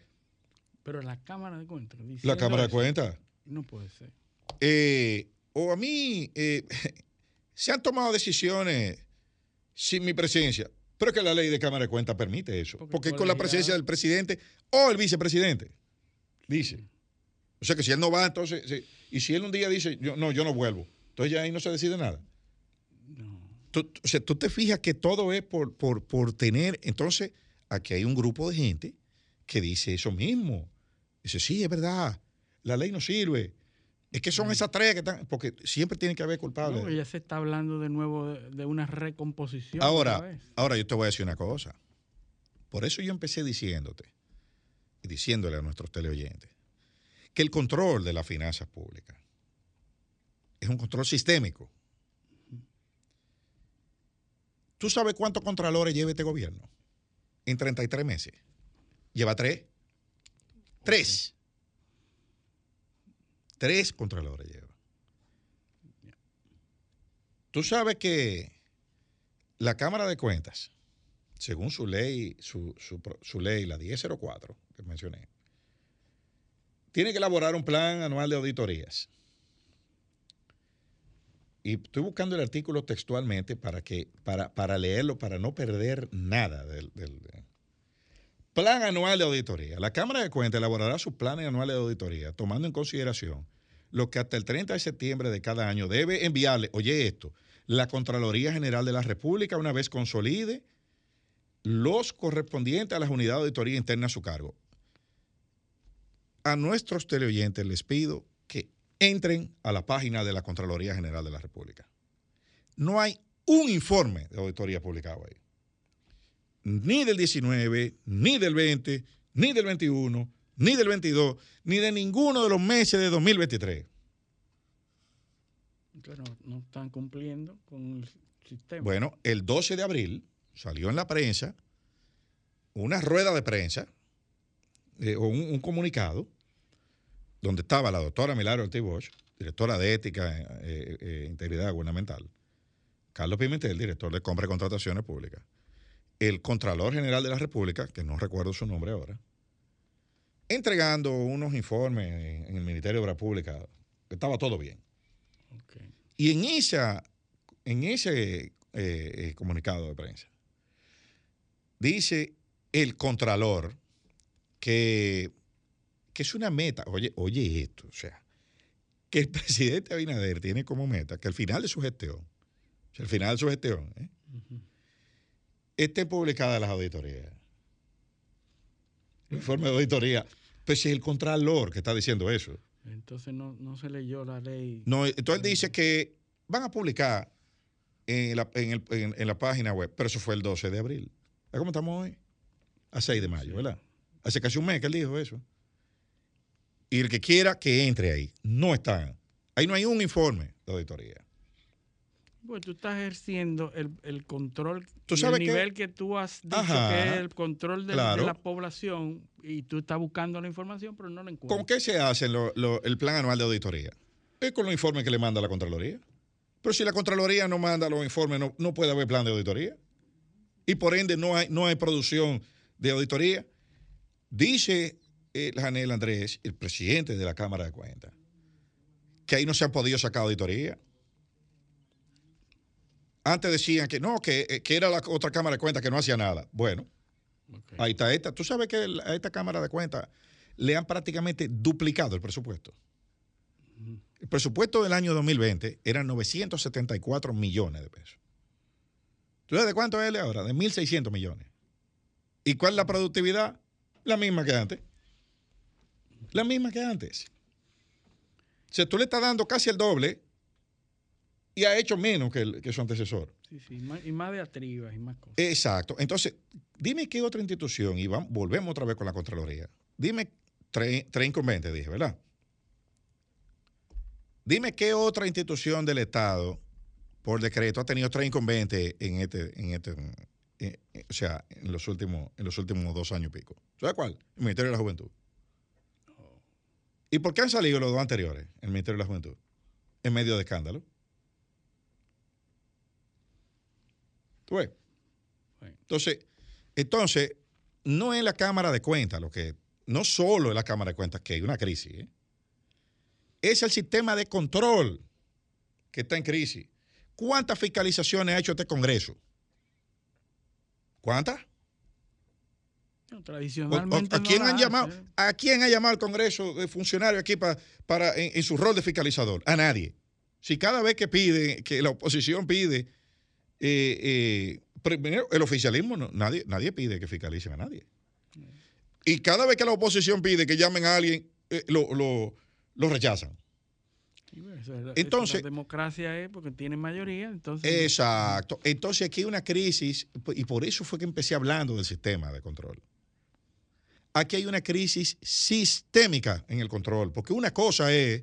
Pero la Cámara de Cuentas. La diciendo Cámara de Cuentas. No puede ser. Eh, o a mí eh, se han tomado decisiones sin mi presencia, pero es que la ley de Cámara de Cuentas permite eso, porque, es con la presencia del presidente o el vicepresidente, dice. O sea que si él no va, entonces, sí, y si él un día dice, yo, no, yo no vuelvo, entonces ya ahí no se decide nada. Tú, o sea, tú te fijas que todo es por, por, por tener, entonces aquí hay un grupo de gente que dice eso mismo. Dice, sí, es verdad, la ley no sirve. Es que son esas tres que están, porque siempre tiene que haber culpables. No, ya se está hablando de nuevo de, una recomposición. Ahora, ahora yo te voy a decir una cosa. Por eso yo empecé diciéndote y diciéndole a nuestros teleoyentes que el control de las finanzas públicas es un control sistémico. ¿Tú sabes cuántos contralores lleva este gobierno? En 33 meses. Lleva tres. Tres. Tres contralores lleva. Tú sabes que la Cámara de Cuentas, según su ley, su, su su ley, la 1004 que mencioné, tiene que elaborar un plan anual de auditorías. Y estoy buscando el artículo textualmente para, que, para, para leerlo, para no perder nada del, del- de- Plan anual de auditoría. La Cámara de Cuentas elaborará sus planes anuales de auditoría, tomando en consideración lo que hasta el 30 de septiembre de cada año debe enviarle, oye esto, la Contraloría General de la República una vez consolide los correspondientes a las unidades de auditoría interna a su cargo. A nuestros teleoyentes les pido entren a la página de la Contraloría General de la República. No hay un informe de auditoría publicado ahí. Ni del 19, ni del 20, ni del 21, ni del 22, ni de ninguno de los meses de 2023. Pero no están cumpliendo con el sistema. Bueno, el 12 de abril salió en la prensa una rueda de prensa eh, o un, un comunicado donde estaba la doctora Milagro Ortiz Bosch, directora de Ética e eh, Integridad Gubernamental, Carlos Pimentel, director de Compra y Contrataciones Públicas, el Contralor General de la República, que no recuerdo su nombre ahora, entregando unos informes en, el Ministerio de Obras Públicas, que estaba todo bien. Y en, esa, en ese eh, comunicado de prensa, dice el Contralor que, que es una meta, oye, oye esto, o sea, que el presidente Abinader tiene como meta que al final de su gestión, o sea, al final de su gestión, ¿eh? estén publicadas las auditorías. El informe de auditoría. Pues si es el Contralor que está diciendo eso. Entonces no, no se leyó la ley. No, entonces él dice que van a publicar en la, en, el- en- en la página web, pero eso fue el 12 de abril. ¿Ves cómo estamos hoy? A 6 de mayo, ¿verdad? Hace casi un mes que él dijo eso. Y el que quiera que entre ahí, no están. Ahí no hay un informe de auditoría. Pues tú estás ejerciendo el, el control, ¿Tú sabes el nivel que tú has dicho Ajá. que es el control de, Claro. de la población y tú estás buscando la información, pero no la encuentras. ¿Con qué se hace lo- lo- el plan anual de auditoría? Es con los informes que le manda la Contraloría. Pero si la Contraloría no manda los informes, no, no puede haber plan de auditoría. Y por ende no hay, no hay producción de auditoría. Dice el Janel Andrés, el presidente de la Cámara de Cuentas, que ahí no se han podido sacar auditoría. Antes decían que no, que, eh, que era la otra Cámara de Cuentas que no hacía nada. Bueno, ahí está esta. Tú sabes que a esta Cámara de Cuentas le han prácticamente duplicado el presupuesto. El presupuesto del año 2020 era 974 millones de pesos. ¿Tú sabes de cuánto es de ahora? De 1.600 millones. ¿Y cuál es la productividad? La misma que antes. La misma que antes. O sea, tú le estás dando casi el doble y ha hecho menos que, el- que su antecesor. Sí, sí, más- y más de atribas y más cosas. Exacto. Entonces, dime qué otra institución, y vamos- volvemos otra vez con la Contraloría. Dime tres, incumbentes, dije, ¿verdad? Dime qué otra institución del Estado, por decreto, ha tenido tres incumbentes en este, en este, eh, o sea, en los últimos, en los últimos dos años y pico. ¿Sabes cuál? El Ministerio de la Juventud. ¿Y por qué han salido los dos anteriores, el Ministerio de la Juventud? En medio de escándalo. ¿Tú ves? Entonces, entonces, no es la Cámara de Cuentas lo que, no solo es la Cámara de Cuentas que hay una crisis, ¿eh? es el sistema de control que está en crisis. ¿Cuántas fiscalizaciones ha hecho este Congreso? ¿Cuántas? No, O- o- tradicionalmente ¿A quién no han llamado? ¿A quién ha llamado el Congreso de funcionarios aquí pa- para, en, en su rol de fiscalizador? A nadie. Si cada vez que pide, que la oposición pide, eh, eh, primero, el oficialismo, no- nadie, nadie pide que fiscalicen a nadie. Y cada vez que la oposición pide que llamen a alguien, eh, lo, lo- lo rechazan. Sí, bueno, eso es la- Entonces- la democracia es porque tiene mayoría, entonces. Exacto. Entonces aquí hay una crisis, y por eso fue que empecé hablando del sistema de control. Aquí hay una crisis sistémica en el control, porque una cosa es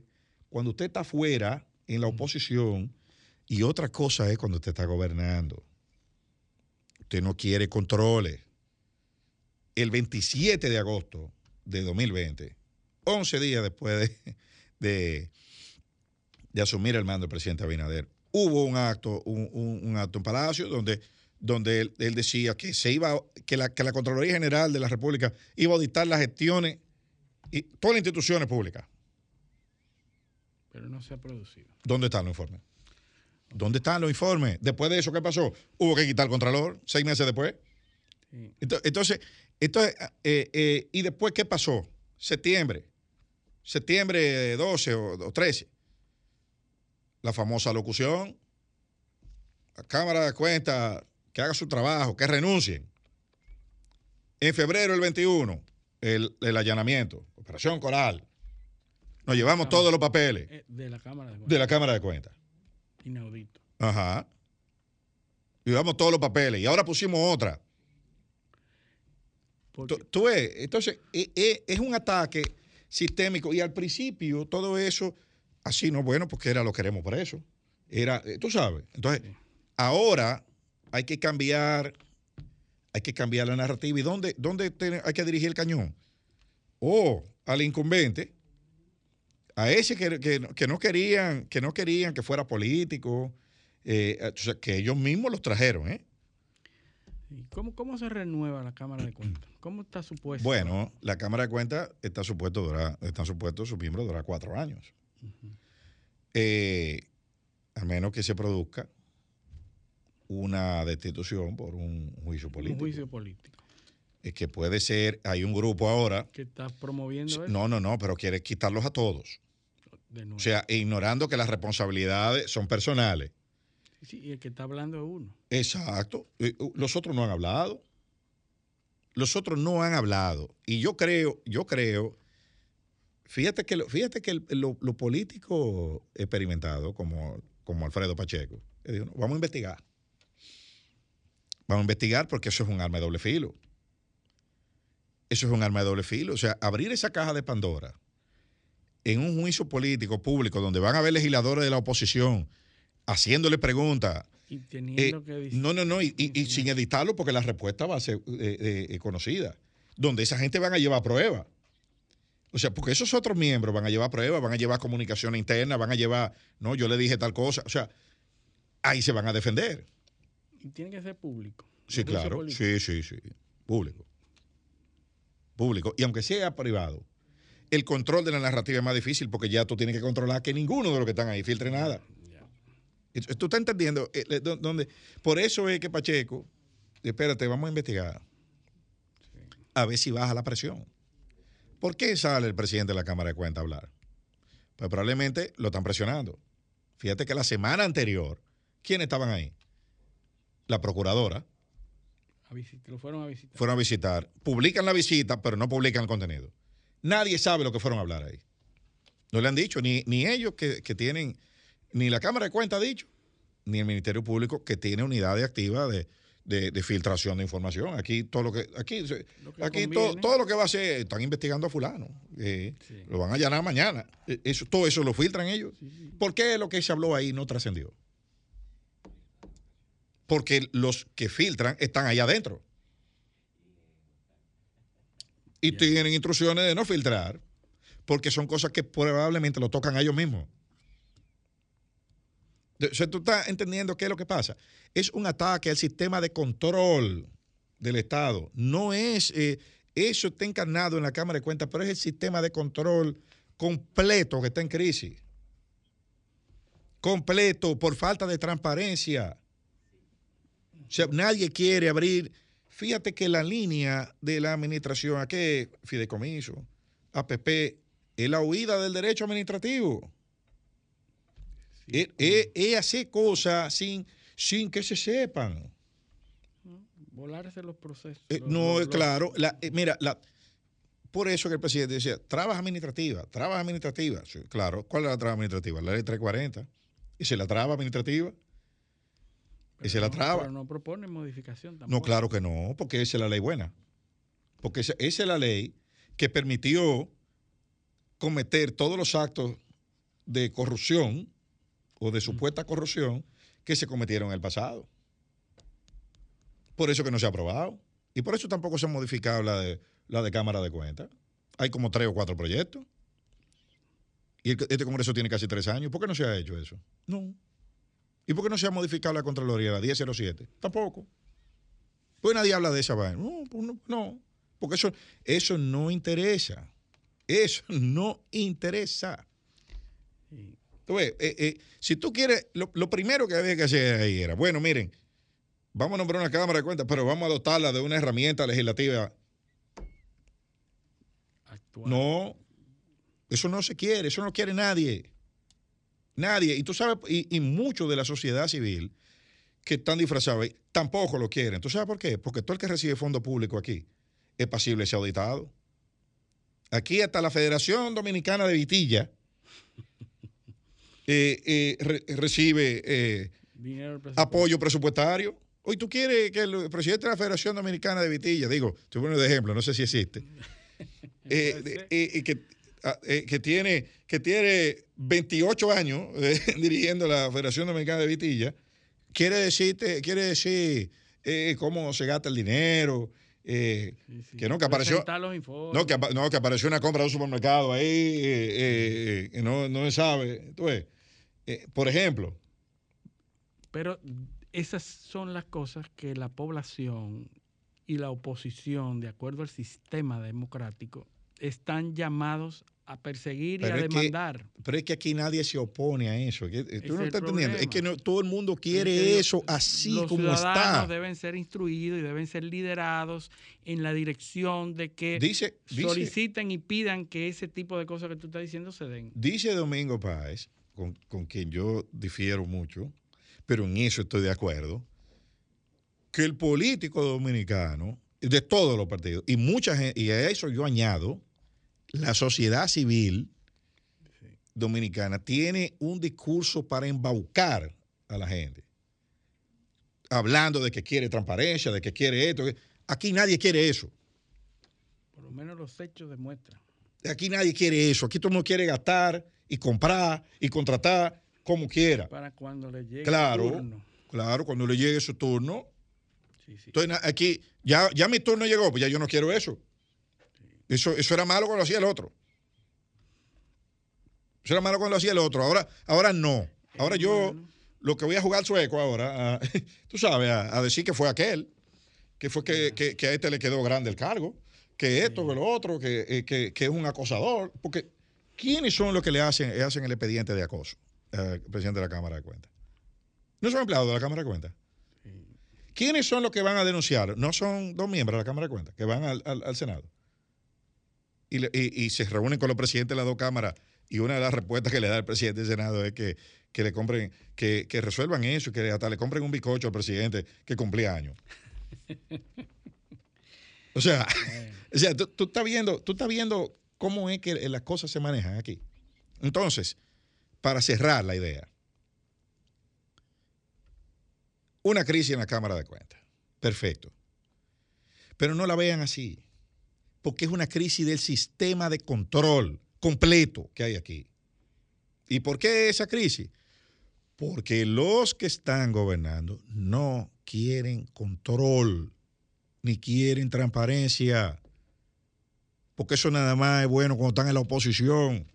cuando usted está fuera en la oposición y otra cosa es cuando usted está gobernando. Usted no quiere controles. El 27 de agosto de 2020, 11 días después de, de, de asumir el mando del presidente Abinader, hubo un acto, un, un- un acto en Palacio donde, donde él, él decía que se iba, que la, que la Contraloría General de la República iba a auditar las gestiones y todas las instituciones públicas. Pero no se ha producido. ¿Dónde están los informes? ¿Dónde están los informes? Después de eso, ¿qué pasó? Hubo que quitar al Contralor seis meses después. Sí. Entonces, entonces eh, eh, ¿y después qué pasó? Septiembre. septiembre 12 o, o 13. La famosa locución. La Cámara de Cuentas que haga su trabajo, que renuncien. En febrero del 21, el, el allanamiento, Operación Coral. Nos llevamos todos los papeles Eh, De la Cámara de de Cuentas. la Cámara de Cuentas. Inaudito. Ajá. Llevamos todos los papeles. Y ahora pusimos otra. Tú, tú ves, entonces, e- e- es un ataque sistémico. Y al principio, todo eso, así no, bueno, porque era lo queremos por eso. Era, eh, tú sabes. Entonces, ahora hay que cambiar, hay que cambiar la narrativa. ¿Y dónde, dónde te- hay que dirigir el cañón? O al incumbente, a ese que, que- que no querían, que no querían que fuera político, eh, que ellos mismos los trajeron, ¿eh? ¿Y ¿Cómo, ¿Cómo se renueva la Cámara de Cuentas? ¿Cómo está supuesto? Bueno, la Cámara de Cuentas está supuesto durar, están supuestos sus miembros durar cuatro años. Eh, a menos que se produzca una destitución por un juicio Un político. juicio político. Es que puede ser, hay un grupo ahora, que está promoviendo eso. no, no, no, pero quiere quitarlos a todos. De nuevo. O sea, ignorando que las responsabilidades son personales. Sí, y el que está hablando es uno. Exacto. Eh, Los otros no han hablado. Los otros no han hablado. Y yo creo, yo creo, fíjate que, lo- fíjate que el- lo, lo político experimentado, como, como Alfredo Pacheco, que dijo, "No, vamos a investigar. Vamos a investigar porque eso es un arma de doble filo. Eso es un arma de doble filo. O sea, abrir esa caja de Pandora en un juicio político público donde van a haber legisladores de la oposición haciéndole preguntas Y teniendo eh, que no, no, no, y, y- y sin editarlo porque la respuesta va a ser eh, eh, conocida, donde esa gente van a llevar pruebas. O sea, porque esos otros miembros van a llevar pruebas, van a llevar comunicación interna, van a llevar, no, yo le dije tal cosa, o sea, ahí se van a defender. Y tiene que ser público. Sí, claro, sí, sí, sí, público. Público, y aunque sea privado, el control de la narrativa es más difícil porque ya tú tienes que controlar que ninguno de los que están ahí filtre nada. Entonces, Tú estás entendiendo, Eh, dónde- por eso es que Pacheco, espérate, vamos a investigar. A ver si baja la presión. ¿Por qué sale el presidente de la Cámara de Cuentas a hablar? Pues probablemente lo están presionando. Fíjate que la semana anterior, ¿quiénes estaban ahí? La procuradora. A lo fueron a visitar. Fueron a visitar. Publican la visita, pero no publican el contenido. Nadie sabe lo que fueron a hablar ahí. No le han dicho, ni, ni ellos que, que tienen, ni la Cámara de Cuentas ha dicho, ni el Ministerio Público que tiene unidades activas de, de- de filtración de información. Aquí todo lo que, aquí, se- Lo que aquí todo, todo lo que va a hacer, están investigando a fulano. eh, Lo van a allanar mañana. Eh, Eso, todo eso lo filtran ellos. ¿Por qué lo que se habló ahí no trascendió? Porque los que filtran están allá adentro. Y tienen instrucciones de no filtrar, porque son cosas que probablemente lo tocan a ellos mismos. O sea, tú estás entendiendo qué es lo que pasa. Es un ataque al sistema de control del Estado. No es, eh, eso está encarnado en la Cámara de Cuentas, pero es el sistema de control completo que está en crisis. Completo, por falta de transparencia. O sea, nadie quiere abrir. Fíjate que la línea de la administración, ¿a qué fideicomiso? APP, es la huida del derecho administrativo. Es, es- es hacer cosas sin, sin que se sepan. Volarse los procesos. Eh, los- no, los- claro. la- eh, mira, la, por eso que el presidente decía, trabas administrativa, trabas administrativa. Sí, claro, ¿cuál es la traba administrativa? La ley 340. ¿Y se la traba administrativa? ¿Y se la traba? Pero no propone modificación tampoco. No, claro que no, porque esa es la ley buena. Porque esa, esa es la ley que permitió cometer todos los actos de corrupción o de supuesta corrupción que se cometieron en el pasado. Por eso que no se ha aprobado. Y por eso tampoco se ha modificado la de, la de Cámara de Cuentas. Hay como tres o cuatro proyectos. Y este Congreso tiene casi tres años. ¿Por qué no se ha hecho eso? No. ¿Y por qué no se ha modificado la Contraloría, la 1007? Tampoco. Pues nadie habla de esa vaina. No, pues no, no. porque eso, eso no interesa. Eso no interesa. Tú ves, eh, eh, si tú quieres, lo, lo primero que había que hacer ahí era, bueno, miren, vamos a nombrar una Cámara de Cuentas, pero vamos a dotarla de una herramienta legislativa. No. Eso no se quiere, eso no quiere nadie. Nadie. Y tú sabes, y, y muchos de la sociedad civil que están disfrazados tampoco lo quieren. ¿Tú sabes por qué? Porque todo el que recibe fondo público aquí es pasible de ser auditado. Aquí hasta la Federación Dominicana de Vitilla eh, eh, re- recibe eh, apoyo presupuestario. Hoy tú quieres que el presidente de la Federación Dominicana de Vitilla, digo, estoy poniendo de ejemplo, no sé si existe, eh, que, eh, que, tiene, que tiene 28 años eh, dirigiendo la Federación Dominicana de Vitilla, quiere decirte, quiere decir eh, cómo se gasta el dinero, que no, que apareció, no que, no, que apareció una compra de un supermercado ahí, y no, no se sabe. Eh, por ejemplo, Pero esas son las cosas que la población y la oposición, de acuerdo al sistema democrático, están llamados a perseguir y a que- demandar. Pero es que aquí nadie se opone a eso. eh, Tú no es estás entendiendo. Es que no- todo el mundo quiere eso así los como ciudadanos está. deben ser instruidos y deben ser liderados en la dirección de que Dice- dice- soliciten y pidan que ese tipo de cosas que tú estás diciendo se den. Dice Domingo Páez, con, con quien yo difiero mucho, pero en eso estoy de acuerdo, que el político dominicano, de todos los partidos, y mucha gente, y a eso yo añado, la sociedad civil dominicana tiene un discurso para embaucar a la gente. Hablando de que quiere transparencia, de que quiere esto. Aquí nadie quiere eso. Por lo menos los hechos demuestran. Aquí nadie quiere eso. Aquí todo el mundo quiere gastar y comprar y contratar como quiera. Para cuando le llegue Claro, el turno. claro, cuando le llegue su turno. Entonces, aquí, ya, ya mi turno llegó, pues ya yo no quiero eso. Eso, eso era malo cuando lo hacía el otro. Eso era malo cuando lo hacía el otro. Ahora, ahora no. Ahora yo lo que voy a jugar sueco ahora, a- tú sabes, a, a decir que fue aquel, que fue que, que- que a este le quedó grande el cargo, que esto, que lo otro, que, eh, que- que es un acosador. Porque, ¿quiénes son los que le hacen, le hacen el expediente de acoso al presidente de la Cámara de Cuentas? ¿No son empleados de la Cámara de Cuentas? ¿Quiénes son los que van a denunciar? No son dos miembros de la Cámara de Cuentas, que van al, al- al Senado. Y, y- y se reúnen con los presidentes de las dos cámaras. Y una de las respuestas que le da el presidente del Senado es que, que le compren, que, que resuelvan eso, que hasta le compren un bizcocho al presidente que cumplía años. O sea, o sea tú, tú estás viendo, tú estás viendo cómo es que las cosas se manejan aquí. Entonces, para cerrar la idea, una crisis en la Cámara de Cuentas. Perfecto. Pero no la vean así, porque es una crisis del sistema de control completo que hay aquí. ¿Y por qué esa crisis? Porque los que están gobernando no quieren control, ni quieren transparencia, porque eso nada más es bueno cuando están en la oposición.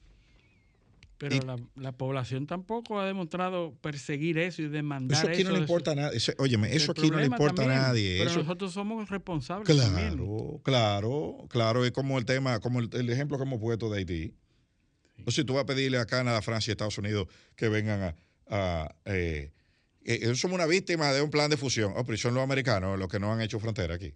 Pero la, la población tampoco ha demostrado perseguir eso y demandar Eso aquí no le importa a su- nadie. Eso- óyeme, eso aquí no le importa también. a nadie. Pero Eso- nosotros somos responsables también. Claro, claro, claro. Es como el tema, como el, el ejemplo que hemos puesto de Haití. O si tú vas a pedirle a Canadá, Francia y Estados Unidos que vengan a. a, eh, eh, somos una víctima de un plan de fusión. Oh, pero son los americanos los que no han hecho frontera aquí.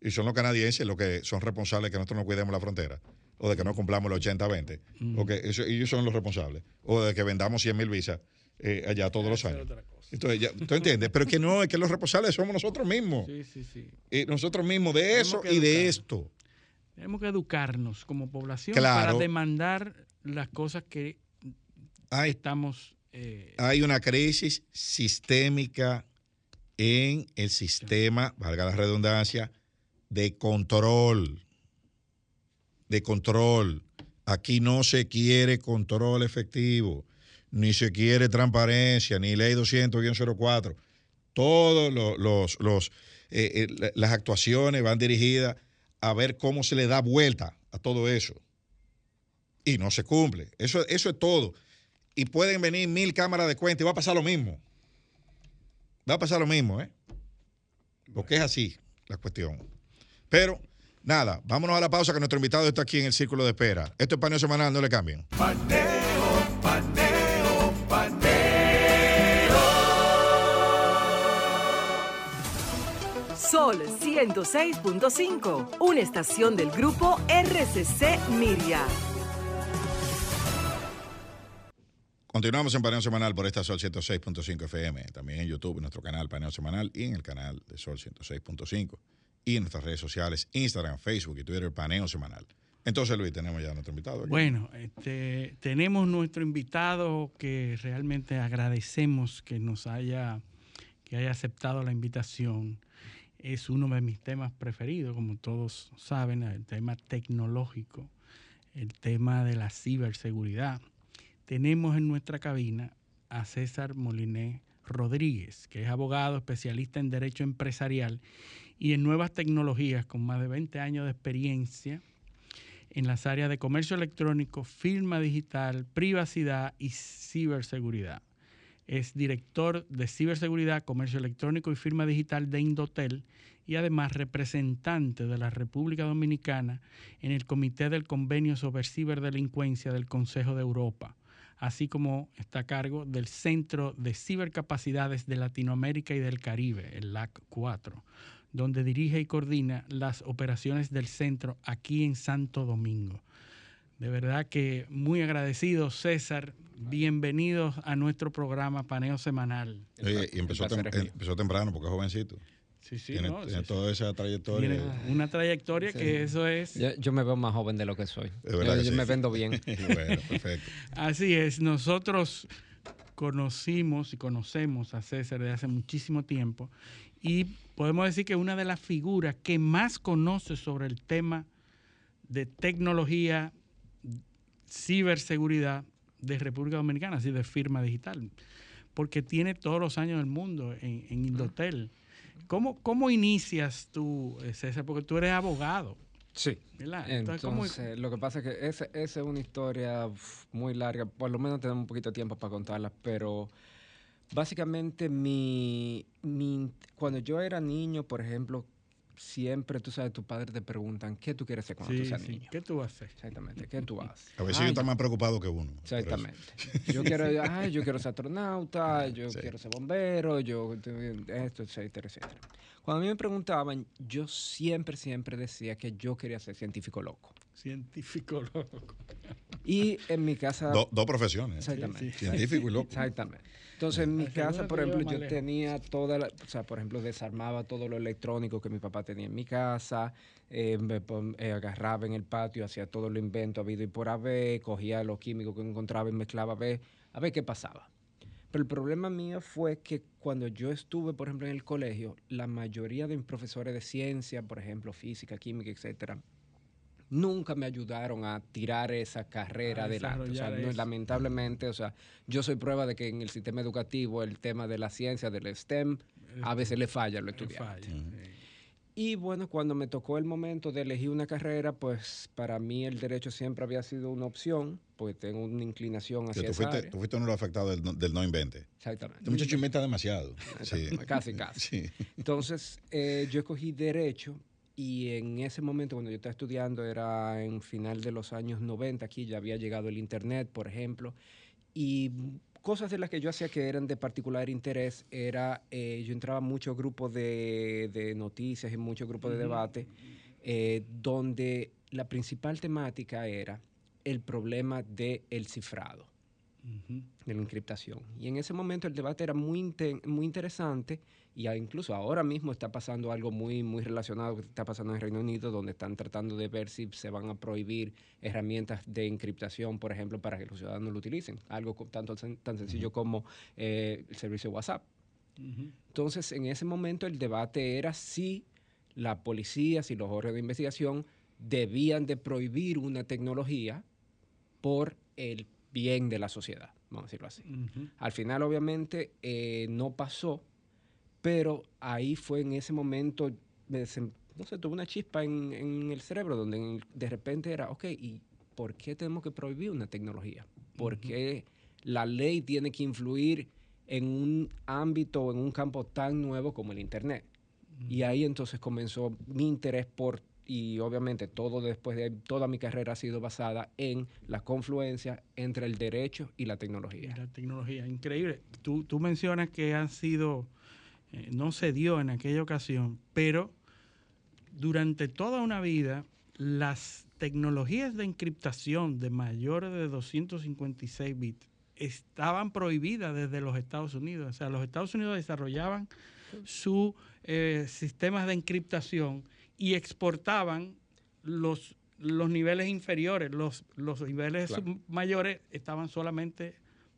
Y son los canadienses los que son responsables de que nosotros no cuidemos la frontera. O de que no cumplamos el 80-20. Mm. O que eso- ellos son los responsables. O de que vendamos 100 mil visas eh, allá todos los años. Entonces, ya, ¿tú entiendes? Pero que no, es que los responsables somos nosotros mismos. Sí, sí, sí. Y nosotros mismos de eso y de esto. Tenemos que educarnos como población Claro. para demandar las cosas que Hay, estamos... eh, hay una crisis sistémica en el sistema, valga la redundancia, de control. De control. Aquí no se quiere control efectivo, ni se quiere transparencia, ni ley 200-04. Todos los, los- los, eh, eh, la- las actuaciones van dirigidas a ver cómo se le da vuelta a todo eso. Y no se cumple. Eso, eso es todo. Y pueden venir mil cámaras de cuenta y va a pasar lo mismo. Va a pasar lo mismo, ¿eh? Porque es así la cuestión. Pero, nada, vámonos a la pausa que nuestro invitado está aquí en el círculo de espera. Esto es paneo semanal, no le cambien. Paneo, paneo, paneo. Sol 106.5, una estación del grupo RCC Miria. Continuamos en Paneo Semanal por esta Sol 106.5 FM, también en YouTube, en nuestro canal Paneo Semanal y en el canal de Sol 106.5 y en nuestras redes sociales, Instagram, Facebook y Twitter, Paneo Semanal. Entonces, Luis, tenemos ya a nuestro invitado. aquí. Bueno, este, tenemos nuestro invitado que realmente agradecemos que nos haya, que haya aceptado la invitación. Es uno de mis temas preferidos, como todos saben, el tema tecnológico, el tema de la ciberseguridad. Tenemos en nuestra cabina a César Moliné Rodríguez, que es abogado especialista en derecho empresarial y en nuevas tecnologías con más de 20 años de experiencia en las áreas de comercio electrónico, firma digital, privacidad y ciberseguridad. Es director de ciberseguridad, comercio electrónico y firma digital de Indotel y además representante de la República Dominicana en el Comité del Convenio sobre Ciberdelincuencia del Consejo de Europa, así como está a cargo del Centro de Cibercapacidades de Latinoamérica y del Caribe, el LAC 4 donde dirige y coordina las operaciones del centro aquí en Santo Domingo. De verdad que muy agradecido, César. Bienvenidos a nuestro programa Paneo Semanal. Oye, y empezó, tem- empezó temprano porque es jovencito. Sí, sí, tiene, no, tiene sí, toda esa trayectoria. Tiene una trayectoria Sí. que eso es... Yo, yo me veo más joven de lo que soy. Yo, que yo sí. me vendo bien. Bueno, perfecto. Así es, nosotros conocimos y conocemos a César desde hace muchísimo tiempo y podemos decir que una de las figuras que más conoce sobre el tema de tecnología, ciberseguridad de República Dominicana, así de firma digital, porque tiene todos los años del mundo en, en Indotel. ¿Cómo, ¿Cómo inicias tú, eh, César? Porque tú eres abogado. Sí. ¿verdad? Entonces, ¿cómo- lo que pasa es que esa es una historia muy larga, por lo menos tenemos un poquito de tiempo para contarla, pero básicamente mi, mi- cuando yo era niño, por ejemplo, siempre, tú sabes, tus padres te preguntan, ¿qué tú quieres ser cuando tú Sí, seas sí. niño? ¿Qué tú vas a hacer? Exactamente, ¿qué tú haces? A veces Ay, ellos están más preocupados que uno. Exactamente. Yo quiero, ay, yo quiero ser astronauta, yo Sí. quiero ser bombero, yo esto, etcétera, etcétera. Cuando a mí me preguntaban, yo siempre, siempre decía que yo quería ser científico loco. Científico loco. Y en mi casa... Do- dos profesiones. Exactamente. Científico y loco. Exactamente. Entonces, en mi casa, por ejemplo, yo tenía toda la, o sea, por ejemplo, desarmaba todo lo electrónico que mi papá tenía en mi casa, eh, me eh, agarraba en el patio, hacía todo lo invento habido y por haber, cogía los químicos que encontraba y mezclaba a ver, a ver qué pasaba. Pero el problema mío fue que cuando yo estuve, por ejemplo, en el colegio, la mayoría de mis profesores de ciencia, por ejemplo, física, química, etcétera, nunca me ayudaron a tirar esa carrera adelante. O sea, desarrollar no- eso. lamentablemente, o sea, yo soy prueba de que en el sistema educativo el tema de la ciencia, del STEM, a veces le falla a los estudiantes. Y bueno, cuando me tocó el momento de elegir una carrera, pues para mí el derecho siempre había sido una opción, pues tengo una inclinación hacia tú, esa fuiste, área. tú fuiste uno de los afectados del, no- del no invente. Exactamente. Este muchacho inventa demasiado. Sí. Exactamente, Casi, casi. Sí. Entonces, eh, yo escogí Derecho y en ese momento, cuando yo estaba estudiando, era en final de los años 90, aquí ya había llegado el Internet, por ejemplo, y cosas de las que yo hacía que eran de particular interés era, eh, yo entraba a muchos grupos de, de noticias y muchos grupos de debate, eh, donde la principal temática era el problema del cifrado de la encriptación. Y en ese momento el debate era muy, inte- muy interesante y incluso ahora mismo está pasando algo muy, muy relacionado que está pasando en Reino Unido, donde están tratando de ver si se van a prohibir herramientas de encriptación, por ejemplo, para que los ciudadanos lo utilicen. Algo tanto, tan sencillo como eh, el servicio WhatsApp. Entonces, en ese momento el debate era si la policía, si los órganos de investigación debían de prohibir una tecnología por el bien de la sociedad, vamos a decirlo así. Al final, obviamente, eh, no pasó, pero ahí fue en ese momento, me no sé, tuve una chispa en, en el cerebro donde en- de repente era, ok, ¿y por qué tenemos que prohibir una tecnología? ¿Por qué la ley tiene que influir en un ámbito o en un campo tan nuevo como el Internet? Y ahí entonces comenzó mi interés por, y obviamente todo después de toda mi carrera ha sido basada en la confluencia entre el derecho y la tecnología. La tecnología, increíble. Tú, tú mencionas que han sido, eh, no se dio en aquella ocasión, pero durante toda una vida, las tecnologías de encriptación de mayores de 256 bits estaban prohibidas desde los Estados Unidos. O sea, los Estados Unidos desarrollaban sus eh, sistemas de encriptación y exportaban los, los niveles inferiores. Los, los niveles Claro. mayores estaban solamente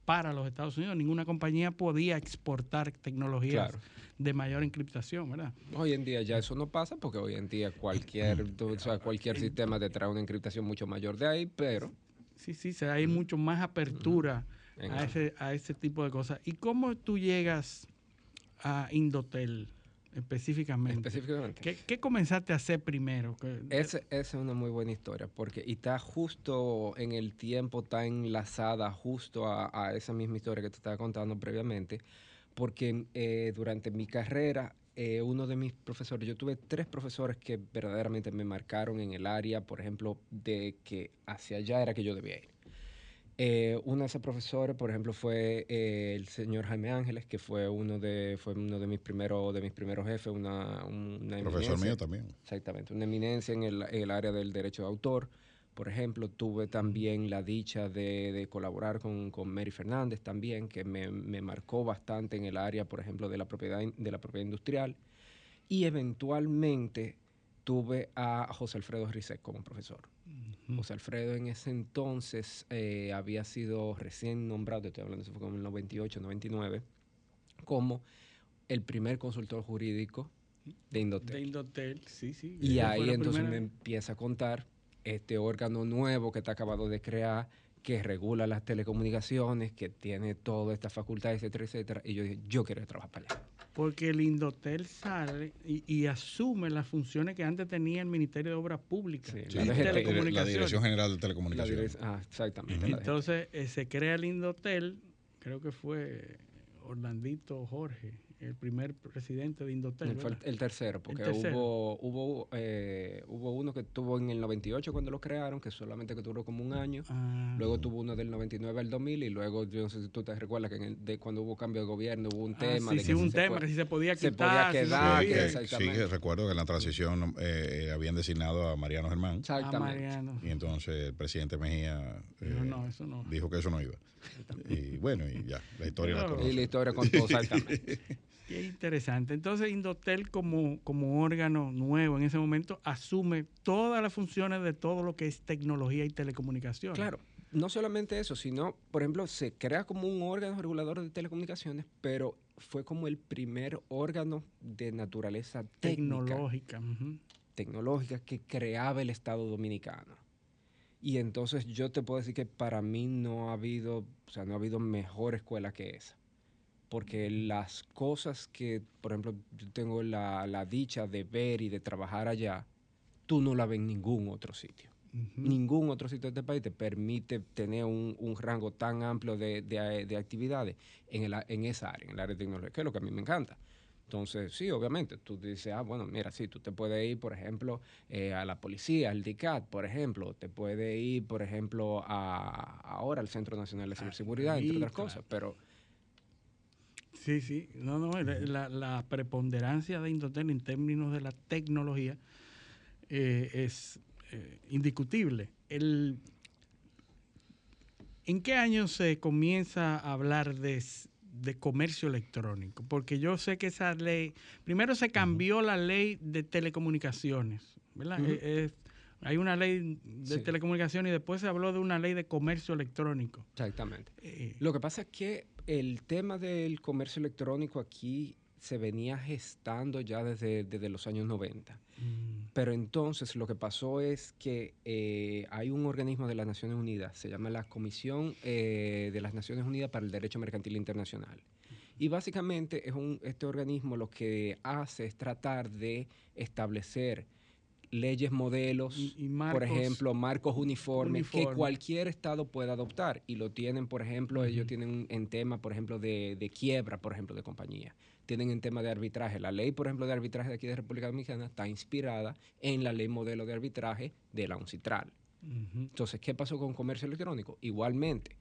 para los Estados Unidos. Ninguna compañía podía exportar tecnologías Claro. de mayor encriptación, ¿verdad? Hoy en día ya eso no pasa porque hoy en día cualquier, o sea, cualquier sistema te trae una encriptación mucho mayor de ahí, pero Sí, sí, se- hay mucho más apertura a, ese, a ese tipo de cosas. ¿Y cómo tú llegas a Indotel específicamente? Específicamente. ¿Qué, qué comenzaste a hacer primero? Esa es una muy buena historia porque y está justo en el tiempo, está enlazada justo a, a esa misma historia que te estaba contando previamente, porque eh, durante mi carrera, eh, uno de mis profesores, yo tuve tres profesores que verdaderamente me marcaron en el área, por ejemplo, de que hacia allá era que yo debía ir. Eh, uno de esos profesores, por ejemplo, fue eh, el señor Jaime Ángeles, que fue uno de, fue uno de mis primeros, de mis primeros jefes, una, un- una Profesor mío también. Exactamente, una eminencia en el, en el área del derecho de autor. Por ejemplo, tuve también la dicha de, de colaborar con, con Mary Fernández también, que me, me marcó bastante en el área, por ejemplo, de la propiedad, de la propiedad industrial. Y eventualmente tuve a José Alfredo Rizek como profesor. José Alfredo en ese entonces eh, había sido recién nombrado, estoy hablando, eso fue como en el 98, 99, como el primer consultor jurídico de Indotel. De Indotel, sí, sí. Y ahí entonces me empieza a contar este órgano nuevo que está acabado de crear, que regula las telecomunicaciones, que tiene todas estas facultades, etcétera, etcétera. Y yo dije, yo quiero trabajar para allá. Porque el Indotel sale y, y asume las funciones que antes tenía el Ministerio de Obras Públicas Sí, y la DGT, Telecomunicaciones. La Dirección General de Telecomunicaciones. ah, exactamente. Entonces eh, se crea el Indotel, creo que fue Orlandito Jorge, el primer presidente de Indotel. El, tercero, porque tercero. hubo hubo eh, hubo uno que tuvo en el 98 cuando lo crearon, que solamente que duró como un año. Ah. Luego tuvo uno del 99 al 2000 y luego, yo no sé si tú te recuerdas que en el- de cuando hubo cambio de gobierno hubo un Ah, tema. sí, de sí, que un se tema, puede- que si se podía se quitar, podía si no quedar, podía. que Que- sí, que recuerdo que en la transición eh, habían designado a Mariano Germán. Exactamente. Mariano. Y entonces el presidente Mejía eh, No, no, eso no. dijo que eso no iba. Y bueno, y ya, la historia la Pero- conoce. Y la historia contó exactamente. Qué interesante. Entonces, Indotel como, como órgano nuevo en ese momento asume todas las funciones de todo lo que es tecnología y telecomunicaciones. Claro, no solamente eso, sino, por ejemplo, se crea como un órgano regulador de telecomunicaciones, pero fue como el primer órgano de naturaleza técnica, Tecnológica. tecnológica que creaba el Estado dominicano. Y entonces yo te puedo decir que para mí no ha habido, o sea, no ha habido mejor escuela que esa. Porque las cosas que, por ejemplo, yo tengo la, la dicha de ver y de trabajar allá, tú no la ves en ningún otro sitio. Ningún otro sitio de este país te permite tener un, un rango tan amplio de, de- de actividades en, el en esa área, en el área de tecnología, que es lo que a mí me encanta. Entonces, sí, obviamente, tú dices, ah, bueno, mira, sí, tú te puedes ir, por ejemplo, eh, a la policía, al DICAT, por ejemplo, te puedes ir, por ejemplo, a, ahora al Centro Nacional de Ciberseguridad, entre otras claro. cosas, pero Sí, sí. No, no, la, la- preponderancia de Indotel en términos de la tecnología eh, es eh, indiscutible. El, ¿En qué año se comienza a hablar de, de comercio electrónico? Porque yo sé que esa ley, primero se cambió la ley de telecomunicaciones, ¿verdad? Eh, eh, hay una ley de Sí. telecomunicaciones y después se habló de una ley de comercio electrónico. Exactamente. Eh, Lo que pasa es que el tema del comercio electrónico aquí se venía gestando ya desde, desde los años 90. mm, Pero entonces lo que pasó es que eh, hay un organismo de las Naciones Unidas, se llama la Comisión eh, de las Naciones Unidas para el Derecho Mercantil Internacional. Y básicamente es un, este organismo lo que hace es tratar de establecer leyes, modelos, Y- y por ejemplo, marcos uniformes que cualquier estado pueda adoptar. Y lo tienen, por ejemplo, ellos tienen en tema, por ejemplo, de, de quiebra, por ejemplo, de compañía. Tienen en tema de arbitraje. La ley, por ejemplo, de arbitraje de aquí de República Dominicana está inspirada en la ley modelo de arbitraje de la UNCITRAL. Entonces, ¿qué pasó con comercio electrónico? Igualmente,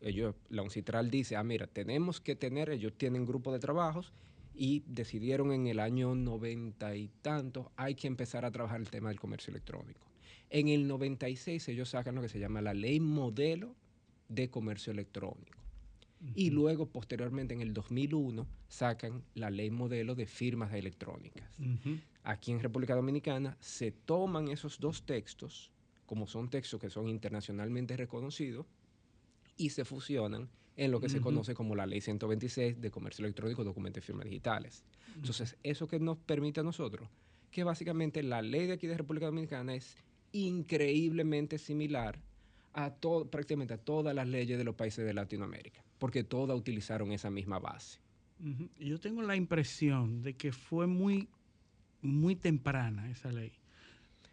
ellos, la UNCITRAL dice, ah, mira, tenemos que tener, ellos tienen grupo de trabajos y decidieron en el año 90 y tantos, hay que empezar a trabajar el tema del comercio electrónico. En el 96 ellos sacan lo que se llama la ley modelo de comercio electrónico. Y luego, posteriormente, en el 2001, sacan la ley modelo de firmas electrónicas. Aquí en República Dominicana se toman esos dos textos, como son textos que son internacionalmente reconocidos, y se fusionan en lo que se conoce como la Ley 126 de Comercio Electrónico, Documentos y Firmas Digitales. Entonces, ¿eso que nos permite a nosotros? Que básicamente la ley de aquí de República Dominicana es increíblemente similar a todo, prácticamente a todas las leyes de los países de Latinoamérica, porque todas utilizaron esa misma base. Yo tengo la impresión de que fue muy, muy temprana esa ley.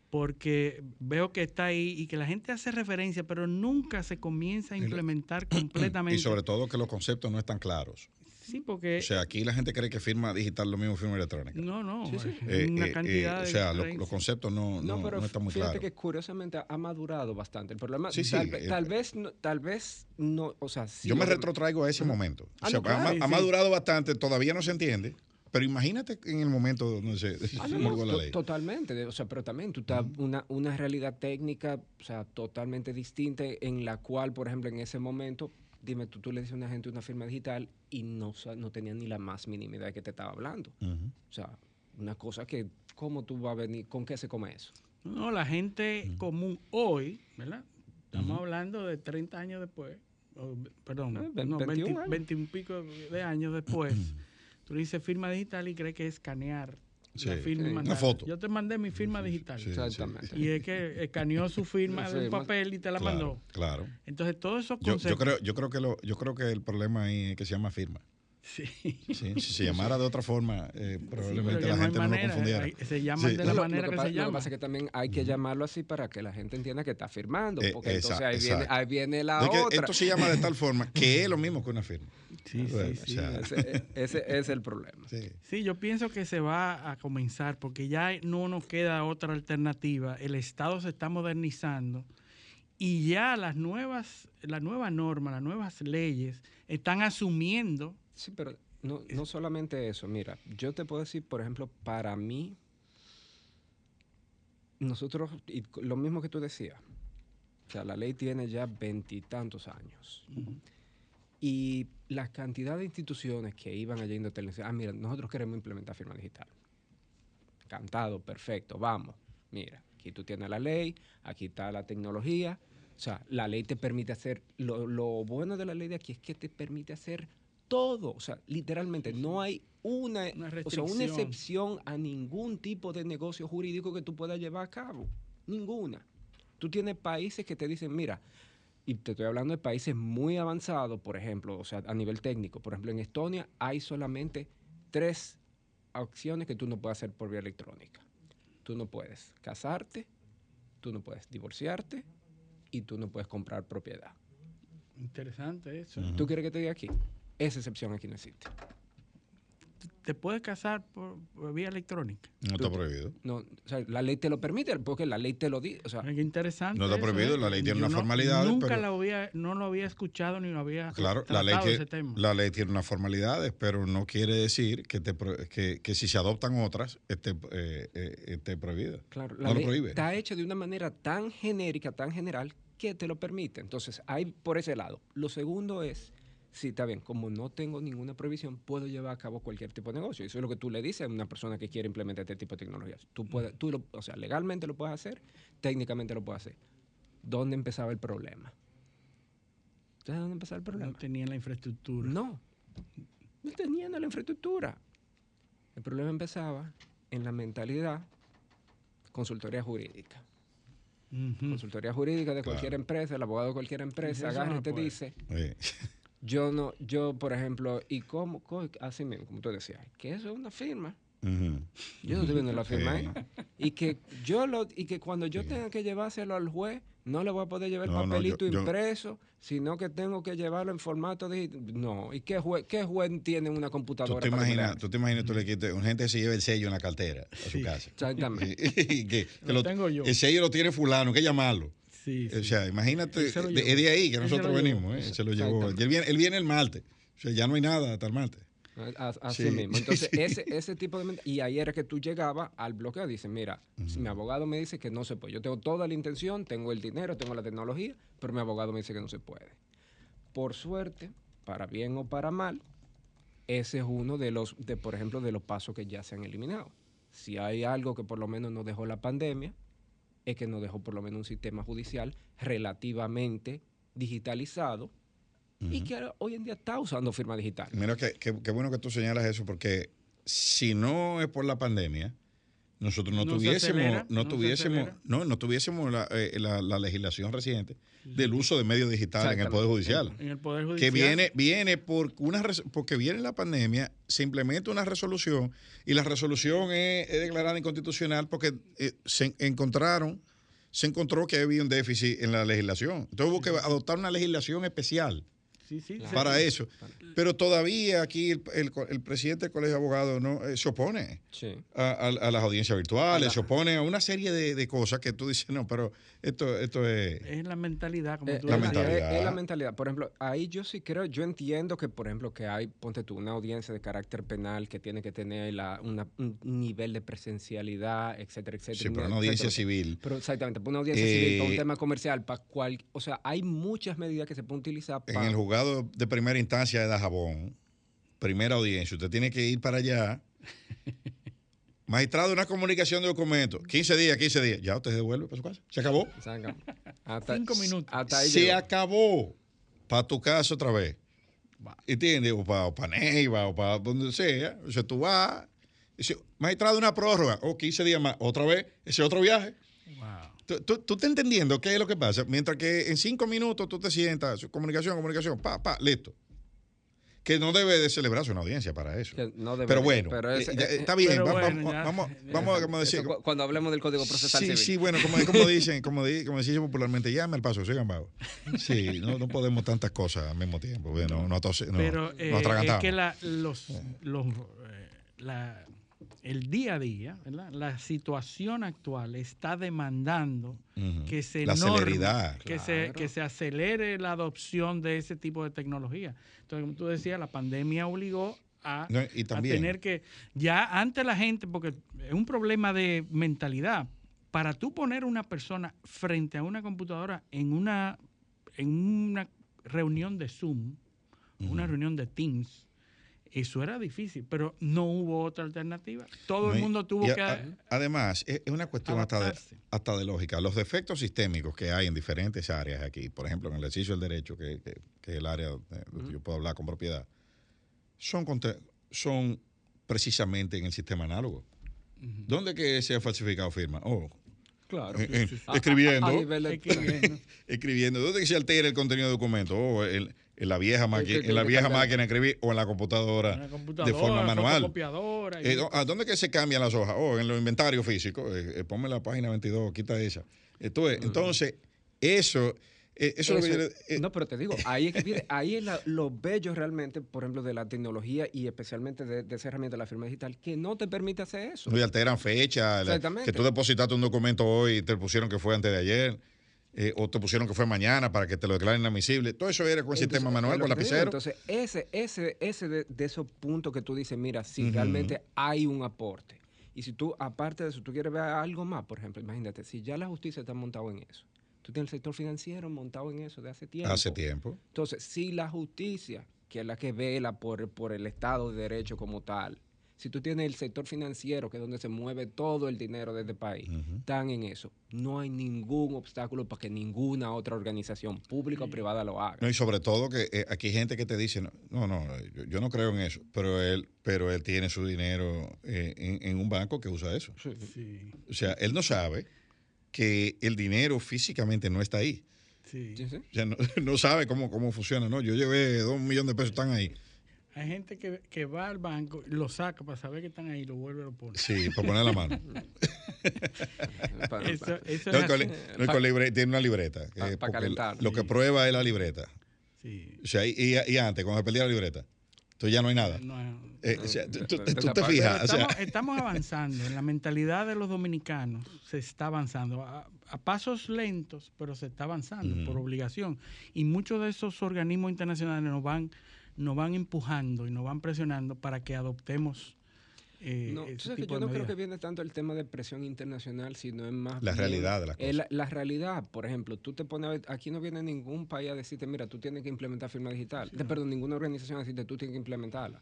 Porque veo que está ahí y que la gente hace referencia, pero nunca se comienza a implementar completamente. Y sobre todo que los conceptos no están claros. Sí, porque. O sea, aquí la gente cree que firma digital lo mismo que firma electrónica. no, no. Sí, Eh, una eh, cantidad eh, de o sea, los conceptos no, no, No, pero no están muy fíjate claros. que curiosamente ha madurado bastante. El problema, Sí, sí, tal, eh, tal vez, no, tal vez no, o sea, Yo me retrotraigo a ese momento. O Ah, sea, no, claro. ha, madurado bastante, todavía no se entiende. Pero imagínate en el momento donde se Ah, promulgó no, la ley. Totalmente, o sea, pero también tú estás una, una realidad técnica, o sea, totalmente distinta en la cual, por ejemplo, en ese momento, dime tú, tú le dices a una gente una firma digital y no, no tenía ni la más mínima idea de qué te estaba hablando. O sea, una cosa que, ¿cómo tú vas a venir? ¿Con qué se come eso? No, la gente común hoy, ¿verdad? Estamos hablando de 30 años después, o, perdón, Eh, no, 21 20, años. 20 y pico de años después. Tú le dices firma digital y crees que es escanear Sí, la firma. Una foto. Yo te mandé mi firma digital. Sí, Exactamente. Y es que escaneó su firma de un papel y te la Claro, mandó. claro. Entonces, todos esos Yo, conceptos. yo creo, yo creo que lo, yo creo que el problema ahí es que se llama firma. Sí. Sí, si se llamara de otra forma, eh, probablemente la no gente no lo manera, confundiera. hay- se llaman Sí. de la Lo- manera lo que, se Lo que llama. pasa es que también hay que llamarlo así para que la gente entienda que está firmando, Eh, porque entonces exacto, ahí viene, ahí viene la otra. esto se llama de tal forma que es lo mismo que una firma. Sí, sí, O sí. sea, Ese, ese es el problema. sí. Sí, yo pienso que se va a comenzar porque ya no nos queda otra alternativa. El Estado se está modernizando y ya las nuevas, la nueva norma, las nuevas leyes están asumiendo. Sí, pero no, no solamente eso. Mira, yo te puedo decir, por ejemplo, para mí, nosotros, y lo mismo que tú decías, o sea, la ley tiene ya veintitantos años. Y la cantidad de instituciones que iban allá a televisión, ah, mira, nosotros queremos implementar firma digital. Encantado, perfecto, vamos. Mira, aquí tú tienes la ley, aquí está la tecnología. O sea, la ley te permite hacer, lo, lo bueno de la ley de aquí es que te permite hacer todo. O sea, literalmente no hay una, Una o sea, una excepción a ningún tipo de negocio jurídico que tú puedas llevar a cabo. Ninguna. Tú tienes países que te dicen, mira, y te estoy hablando de países muy avanzados, por ejemplo, o sea, a nivel técnico. Por ejemplo, en Estonia hay solamente tres opciones que tú no puedes hacer por vía electrónica. Tú no puedes casarte, tú no puedes divorciarte y tú no puedes comprar propiedad. Interesante eso. ¿Tú quieres que te diga aquí? Esa excepción aquí no existe. Te puedes casar por, por vía electrónica. No está prohibido. No, o sea, la ley te lo permite porque la ley te lo dice. O sea, Qué interesante. No está eso, prohibido, ¿eh? la ley tiene Yo unas no- formalidades, Nunca pero- la había, no lo había escuchado ni lo había Claro, la tratado ley, ese tiene, tema. la ley tiene unas formalidades, pero no quiere decir que, te pro- que, que si se adoptan otras esté, eh, eh, esté prohibida. Claro, no la lo ley prohíbe. está hecha de una manera tan genérica, tan general, que te lo permite. Entonces, hay por ese lado. Lo segundo es, sí, está bien, como no tengo ninguna prohibición, puedo llevar a cabo cualquier tipo de negocio. Eso es lo que tú le dices a una persona que quiere implementar este tipo de tecnologías. Tú puedes, tú lo, o sea, legalmente lo puedes hacer, técnicamente lo puedes hacer. ¿Dónde empezaba el problema? ¿Sabes dónde empezaba el problema? No tenía la infraestructura. No, no tenían la infraestructura. El problema empezaba en la mentalidad consultoría jurídica. Consultoría jurídica de Claro. cualquier empresa, el abogado de cualquier empresa, agarra no y te dice, yo no, yo por ejemplo, y cómo, co- así mismo, como tú decías, que eso es una firma. ujú. Yo no estoy viendo la firma ahí. Y que yo lo, y que cuando yo tenga que llevárselo al juez, no le voy a poder llevar el No, no, yo- papelito yo- impreso, sino que tengo que llevarlo en formato digital. No, ¿y qué juez, qué juez tiene una ¿Tú computadora te para que le imaginas, tú te imaginas, tú le quites, un gente se lleva el sello en la cartera a su Sí. casa. Exactamente. Y que, que Lo tengo yo. El sello lo tiene fulano, que llamarlo. Sí, O sea, imagínate, se de- es de ahí que Él nosotros venimos, ¿eh? se lo llevó. Y él viene, él viene el martes. O sea, ya no hay nada hasta el martes. A- Así Sí. mismo. Entonces, ese, ese tipo de... Y ahí era que tú llegabas al bloqueo. Dices, mira, mi abogado me dice que no se puede. Yo tengo toda la intención, tengo el dinero, tengo la tecnología, pero mi abogado me dice que no se puede. Por suerte, para bien o para mal, ese es uno de los, de, por ejemplo, de los pasos que ya se han eliminado. Si hay algo que por lo menos nos dejó la pandemia, es que nos dejó por lo menos un sistema judicial relativamente digitalizado y que hoy en día está usando firma digital. Mira, qué que, que bueno que tú señalas eso, porque si no es por la pandemia, nosotros no, No se tuviésemos, acelera, no, no se tuviésemos, no, no tuviésemos la, eh, la- la legislación reciente del uso de medios digitales en el Poder Judicial. En el Poder Que Judicial. viene, viene por una porque viene la pandemia, se implementa una resolución y la resolución es, es declarada inconstitucional porque eh, se encontraron, se encontró que había un déficit en la legislación. Entonces hubo que adoptar una legislación especial Sí, sí, sí. para eso. Pero todavía aquí el, el- el presidente del Colegio de Abogados no, eh, se opone Sí. a, a- a las audiencias virtuales, se opone a una serie de, de cosas que tú dices, no, pero esto, esto es... Es la mentalidad, como Eh, tú La mentalidad. Es, es la mentalidad. Por ejemplo, ahí yo sí creo, yo entiendo que, por ejemplo, que hay, ponte tú, una audiencia de carácter penal que tiene que tener la- una- un nivel de presencialidad, etcétera, etcétera. Sí, pero una audiencia civil. Pero exactamente, para una audiencia civil, para un Eh, tema comercial, para cual, o sea, hay muchas medidas que se pueden utilizar En para... el juzgado de primera instancia de Dajabón, primera audiencia, usted tiene que ir para allá. Magistrado, una comunicación de documentos. 15 días, 15 días. Ya usted se devuelve para su casa. Se acabó. Hasta- Cinco minutos. Hasta ahí Se llegó. acabó. Para tu casa otra vez. ¿Entiendes? O para, Neiva o para donde sea. O sea, tú vas. dice, Magistrado, una prórroga. O 15 días más. Otra vez. Ese otro viaje. Tú, tú, tú estás entendiendo qué es lo que pasa. Mientras que en cinco minutos tú te sientas, comunicación, comunicación, pa, pa, listo. Que no debe de celebrarse una audiencia para eso. Que no debería, pero bueno, pero es- eh, ya, eh, está bien. pero va- bueno, vamos, vamos, vamos a como decir. Eso cuando hablemos del Código Procesal Sí, Civil. sí, bueno, como, como dicen, como, di- como decía popularmente, llame al paso, sigan bajo. Sí, no, no podemos tantas cosas al mismo tiempo. Bueno, no, tose- no, Pero eh, nos es que la, los, los, eh, la- el día a día, ¿verdad? la situación actual está demandando que se La norme, celeridad. que, se, que se acelere la adopción de ese tipo de tecnología. Entonces, como tú decías, la pandemia obligó a, No, y a también- tener que, ya ante la gente, porque es un problema de mentalidad, para tú poner una persona frente a una computadora en una, en una reunión de Zoom, una reunión de Teams, eso era difícil, pero no hubo otra alternativa. Todo No, el mundo tuvo que... a- además, es es una cuestión hasta de, hasta de lógica. Los defectos sistémicos que hay en diferentes áreas aquí, por ejemplo, en el ejercicio del derecho, que, que- que es el área de lo que yo puedo hablar con propiedad, son, conte- son precisamente en el sistema análogo. ¿Dónde que se ha falsificado firma? Oh, Claro. en- en- Sí, sí, sí. escribiendo. A- a nivel de- Escribiendo. escribiendo. ¿Dónde que se altera el contenido de documento? Oh, en la vieja, máquina, en la vieja máquina escribir o en la computadora, En la de forma manual. Eh, ¿A dónde que se cambian las hojas? Oh, en los inventarios físicos. Eh, eh, ponme la página 22, quita esa. Es- entonces, eso, eh, eso, es lo que Eso- no, pero te digo, ahí es, ahí es la- lo bello realmente, por ejemplo, de la tecnología y especialmente de, de esa herramienta de la firma digital, que no te permite hacer eso. no, y alteran fecha, la- Exactamente. que tú depositaste un documento hoy y te pusieron que fue antes de ayer, eh, o te pusieron que fue mañana para que te lo declaren inadmisible. Todo eso era con el Entonces, sistema manual, con te digo. lapicero. Entonces, ese, ese, ese de, de esos puntos que tú dices, mira, si realmente hay un aporte. Y si tú, aparte de eso, tú quieres ver algo más, por ejemplo, imagínate, si ya la justicia está montado en eso, tú tienes el sector financiero montado en eso de hace tiempo. Hace tiempo. Entonces, si la justicia, que es la que vela por, por el Estado de Derecho como tal, si tú tienes el sector financiero, que es donde se mueve todo el dinero de este país, están en eso, no hay ningún obstáculo para que ninguna otra organización pública o privada lo haga. No, y sobre todo que eh, aquí hay gente que te dice, no, no, no, yo, yo no creo en eso, pero él, pero él tiene su dinero eh, en, en un banco que usa eso. Sí, O sea, él no sabe que el dinero físicamente no está ahí. sí. Sí, sí. O sea, no, no sabe cómo, cómo funciona. No, yo llevé dos millones de pesos, están ahí. Hay gente que, que va al banco, lo saca para saber que están ahí y lo vuelve a lo pone. Sí, para poner la mano. Para- Eso, eso No, es el tiene una libreta. Pa- es pa calentar. Lo que prueba es la libreta. Sí. O sea, y, y- y antes, cuando se perdía la libreta, entonces ya no hay nada. No, Eh, o sea, tú, tú- Esa tú te fijas. Pero o sea, estamos, avanzando. En la mentalidad de los dominicanos se está avanzando. A, a pasos lentos, pero se está avanzando por obligación. Y muchos de esos organismos internacionales nos van, nos van empujando y nos van presionando para que adoptemos eh, No, ese que yo de no creo que viene tanto el tema de presión internacional, sino es más La bien, realidad de las es La, la realidad, por ejemplo, tú te pones a ver, aquí no viene ningún país a decirte, mira, tú tienes que implementar firma digital. De- perdón, ninguna organización a decirte, tú tienes que implementarla.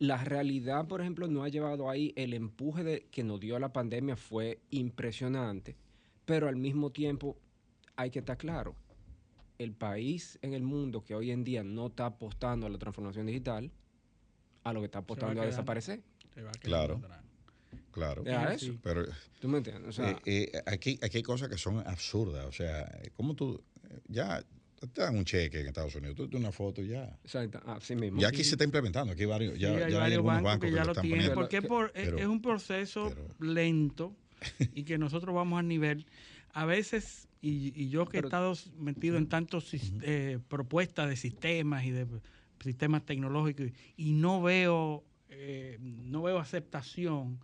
La realidad, por ejemplo, no ha llevado ahí, el empuje de, que nos dio la pandemia fue impresionante, pero al mismo tiempo hay que estar claro, el país en el mundo que hoy en día no está apostando a la transformación digital, a lo que está apostando a quedando. desaparecer. Se va Claro. atrás. Claro. Pero ¿Tú me entiendes? O sea, eh, eh, aquí, aquí hay cosas que son absurdas. O sea, ¿cómo tú. Ya te dan un cheque en Estados Unidos, tú te una foto y ya. Exacto, así mismo. Ya aquí se está implementando. Aquí varios, ya, Sí, ya hay hay varios algunos bancos, bancos que ya lo lo están tienen, poniendo. porque por- Pero- es un proceso lento y que nosotros vamos a nivel. A veces, y, y yo que he estado metido en tantas propuestas de sistemas y de sistemas tecnológicos y no veo, eh, no veo aceptación,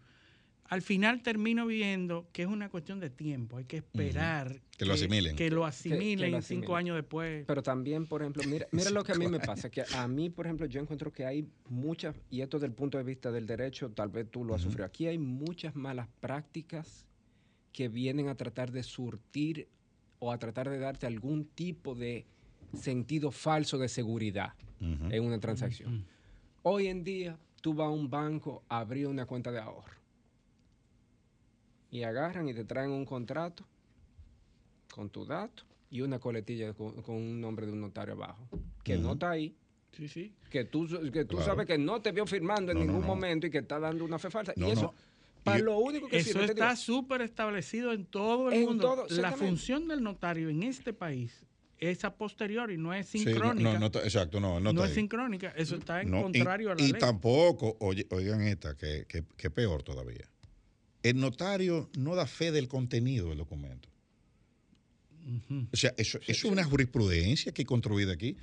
al final termino viendo que es una cuestión de tiempo. Hay que esperar Que lo asimilen. Que lo asimilen que lo cinco años después. Pero también, por ejemplo, mira, mira lo que a mí me pasa, que a mí, por ejemplo, yo encuentro que hay muchas, y esto desde el punto de vista del derecho, tal vez tú lo has sufrido, aquí hay muchas malas prácticas que vienen a tratar de surtir o a tratar de darte algún tipo de sentido falso de seguridad en una transacción. Hoy en día, tú vas a un banco a abrir una cuenta de ahorro y agarran y te traen un contrato con tu dato y una coletilla con, con un nombre de un notario abajo, que no está ahí, Sí, sí. que tú, que tú Claro. sabes que no te vio firmando en No, no, ningún no. momento y que está dando una fe falsa. No, y eso, no. Para Y- lo único que Eso sirve, está súper establecido en todo el En mundo. todo, la función del notario en este país es a posteriori, no es Sí, no- sincrónica. no, no está- exacto, no, no No es ahí. sincrónica. Eso está en No, y- contrario a la y, ley. tampoco, oye, oigan esta, que, que, que peor todavía. El notario no da fe del contenido del documento. O sea, eso, eso es una jurisprudencia que he construido aquí.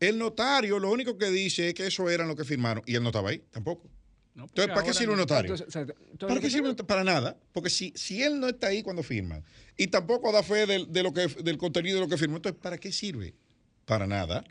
El notario lo único que dice es que eso eran lo que firmaron y él no estaba ahí tampoco. Entonces, ¿para qué sirve un no- notario? Entonces, o sea, entonces, ¿Para qué sirve un nota- Para nada. Porque si, si él no está ahí cuando firma y tampoco da fe del, de lo que, del contenido de lo que firmó, entonces ¿para qué sirve? Para nada.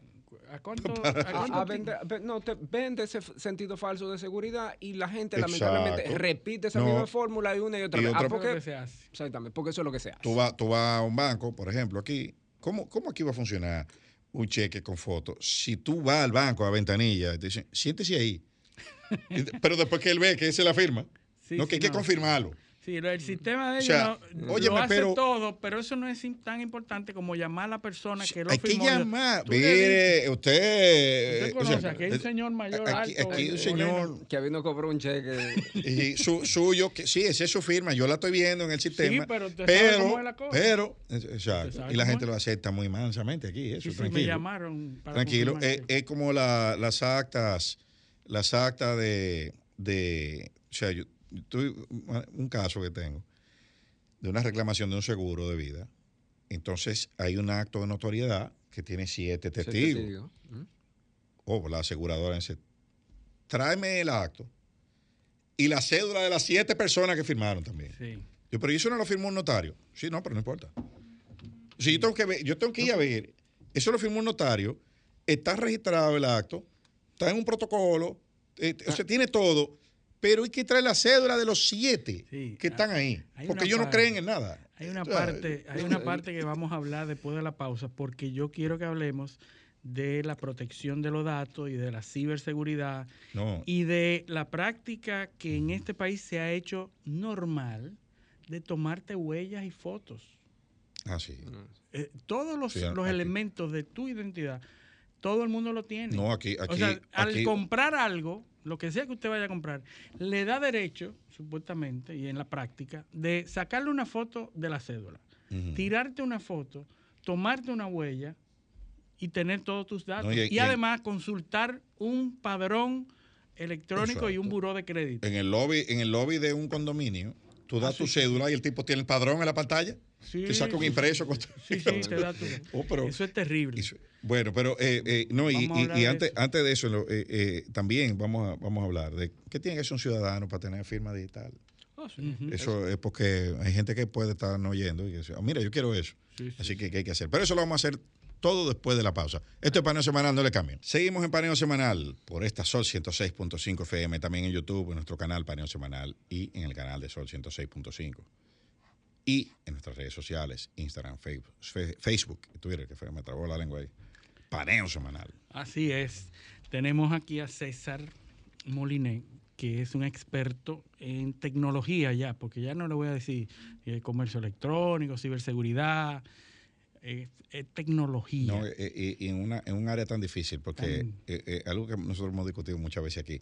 ¿A cuánto, a a no, te vende ese sentido falso de seguridad y la gente Exacto. lamentablemente repite esa No. misma fórmula y una y otra Y vez. otra- Ah, porque- que se hace. Exactamente, porque eso es lo que se hace. Tú vas, tú vas a un banco, por ejemplo, aquí. ¿Cómo, ¿Cómo aquí va a funcionar un cheque con foto? Si tú vas al banco a ventanilla, te dicen, siéntese ahí. Y Pero después que él ve que ese la firma, Sí, no, sí, que hay que no. confirmarlo. Sí, el sistema de O ellos sea, no- óyeme, lo hace pero- todo, pero eso no es tan importante como llamar a la persona que lo Hay que firmó. llamar. Mire, usted. Usted o sea, conoce, aquí hay un señor mayor aquí, alto. aquí hay un moreno. señor. Que vino cobró un cheque. Y su, suyo, que sí, esa es su firma, yo la estoy viendo en el sistema. pero usted sabe pero, cómo es la cosa. pero, exacto. sabe Y la gente es. lo acepta muy mansamente aquí, eso, Sí, sí, tranquilo. me llamaron para Tranquilo, es, es como la- las actas, las actas de, de o sea, yo, yo tuve un caso que tengo de una reclamación de un seguro de vida. Entonces hay un acto de notoriedad que tiene siete testigos. testigos. ¿Mm? O la aseguradora dice, tráeme el acto y la cédula de las siete personas que firmaron también. Sí. Yo, pero ¿y eso no lo firmó un notario? Sí, no, pero no importa. Si yo tengo que ver, yo tengo que ir a ver, eso lo firmó un notario, está registrado el acto, está en un protocolo, eh, o sea, tiene todo, pero hay que traer la cédula de los siete que están ahí, porque ellos no creen en nada. Hay una parte, hay una parte que vamos a hablar después de la pausa, porque yo quiero que hablemos de la protección de los datos y de la ciberseguridad No. y de la práctica que en este país se ha hecho normal de tomarte huellas y fotos. Ah, sí. Eh, todos los, Sí, los aquí. elementos de tu identidad, todo el mundo lo tiene. No, aquí- o aquí- sea, al aquí- comprar algo, lo que sea que usted vaya a comprar, le da derecho, supuestamente, y en la práctica, de sacarle una foto de la cédula, tirarte una foto, tomarte una huella y tener todos tus datos. No, y- y, y- además consultar un padrón electrónico y un buró de crédito. En el lobby, en el lobby de un condominio, tú das Ah, tu sí, cédula y el tipo tiene el padrón en la pantalla. Sí, te saca un impreso. Con Sí, sí, te da tu- Oh, pero- Eso es terrible. Bueno, pero eh, eh, no, y, de antes, eso. antes de eso, eh, eh, también vamos a, vamos a hablar de qué tiene que ser un ciudadano para tener firma digital. Ujú. Eso es porque hay gente que puede estar no oyendo y que dice, "Ah, mira, yo quiero eso. Sí, sí, Así que, ¿qué hay que hacer? Pero eso lo vamos a hacer todo después de la pausa. Esto es Paneo Semanal, no le cambien. Seguimos en Paneo Semanal por esta Sol 106.5 FM, también en YouTube, en nuestro canal Paneo Semanal y en el canal de Sol 106.5. Y en nuestras redes sociales, Instagram, Facebook, Fe- Facebook y Twitter, que fue, me trabó la lengua ahí. Paneo Semanal. Así es. Tenemos aquí a César Moliné, que es un experto en tecnología ya, porque ya no le voy a decir eh, comercio electrónico, ciberseguridad, eh, es tecnología. No, eh, eh, y en, una, en un área tan difícil, porque Tan- eh, eh, algo que nosotros hemos discutido muchas veces aquí,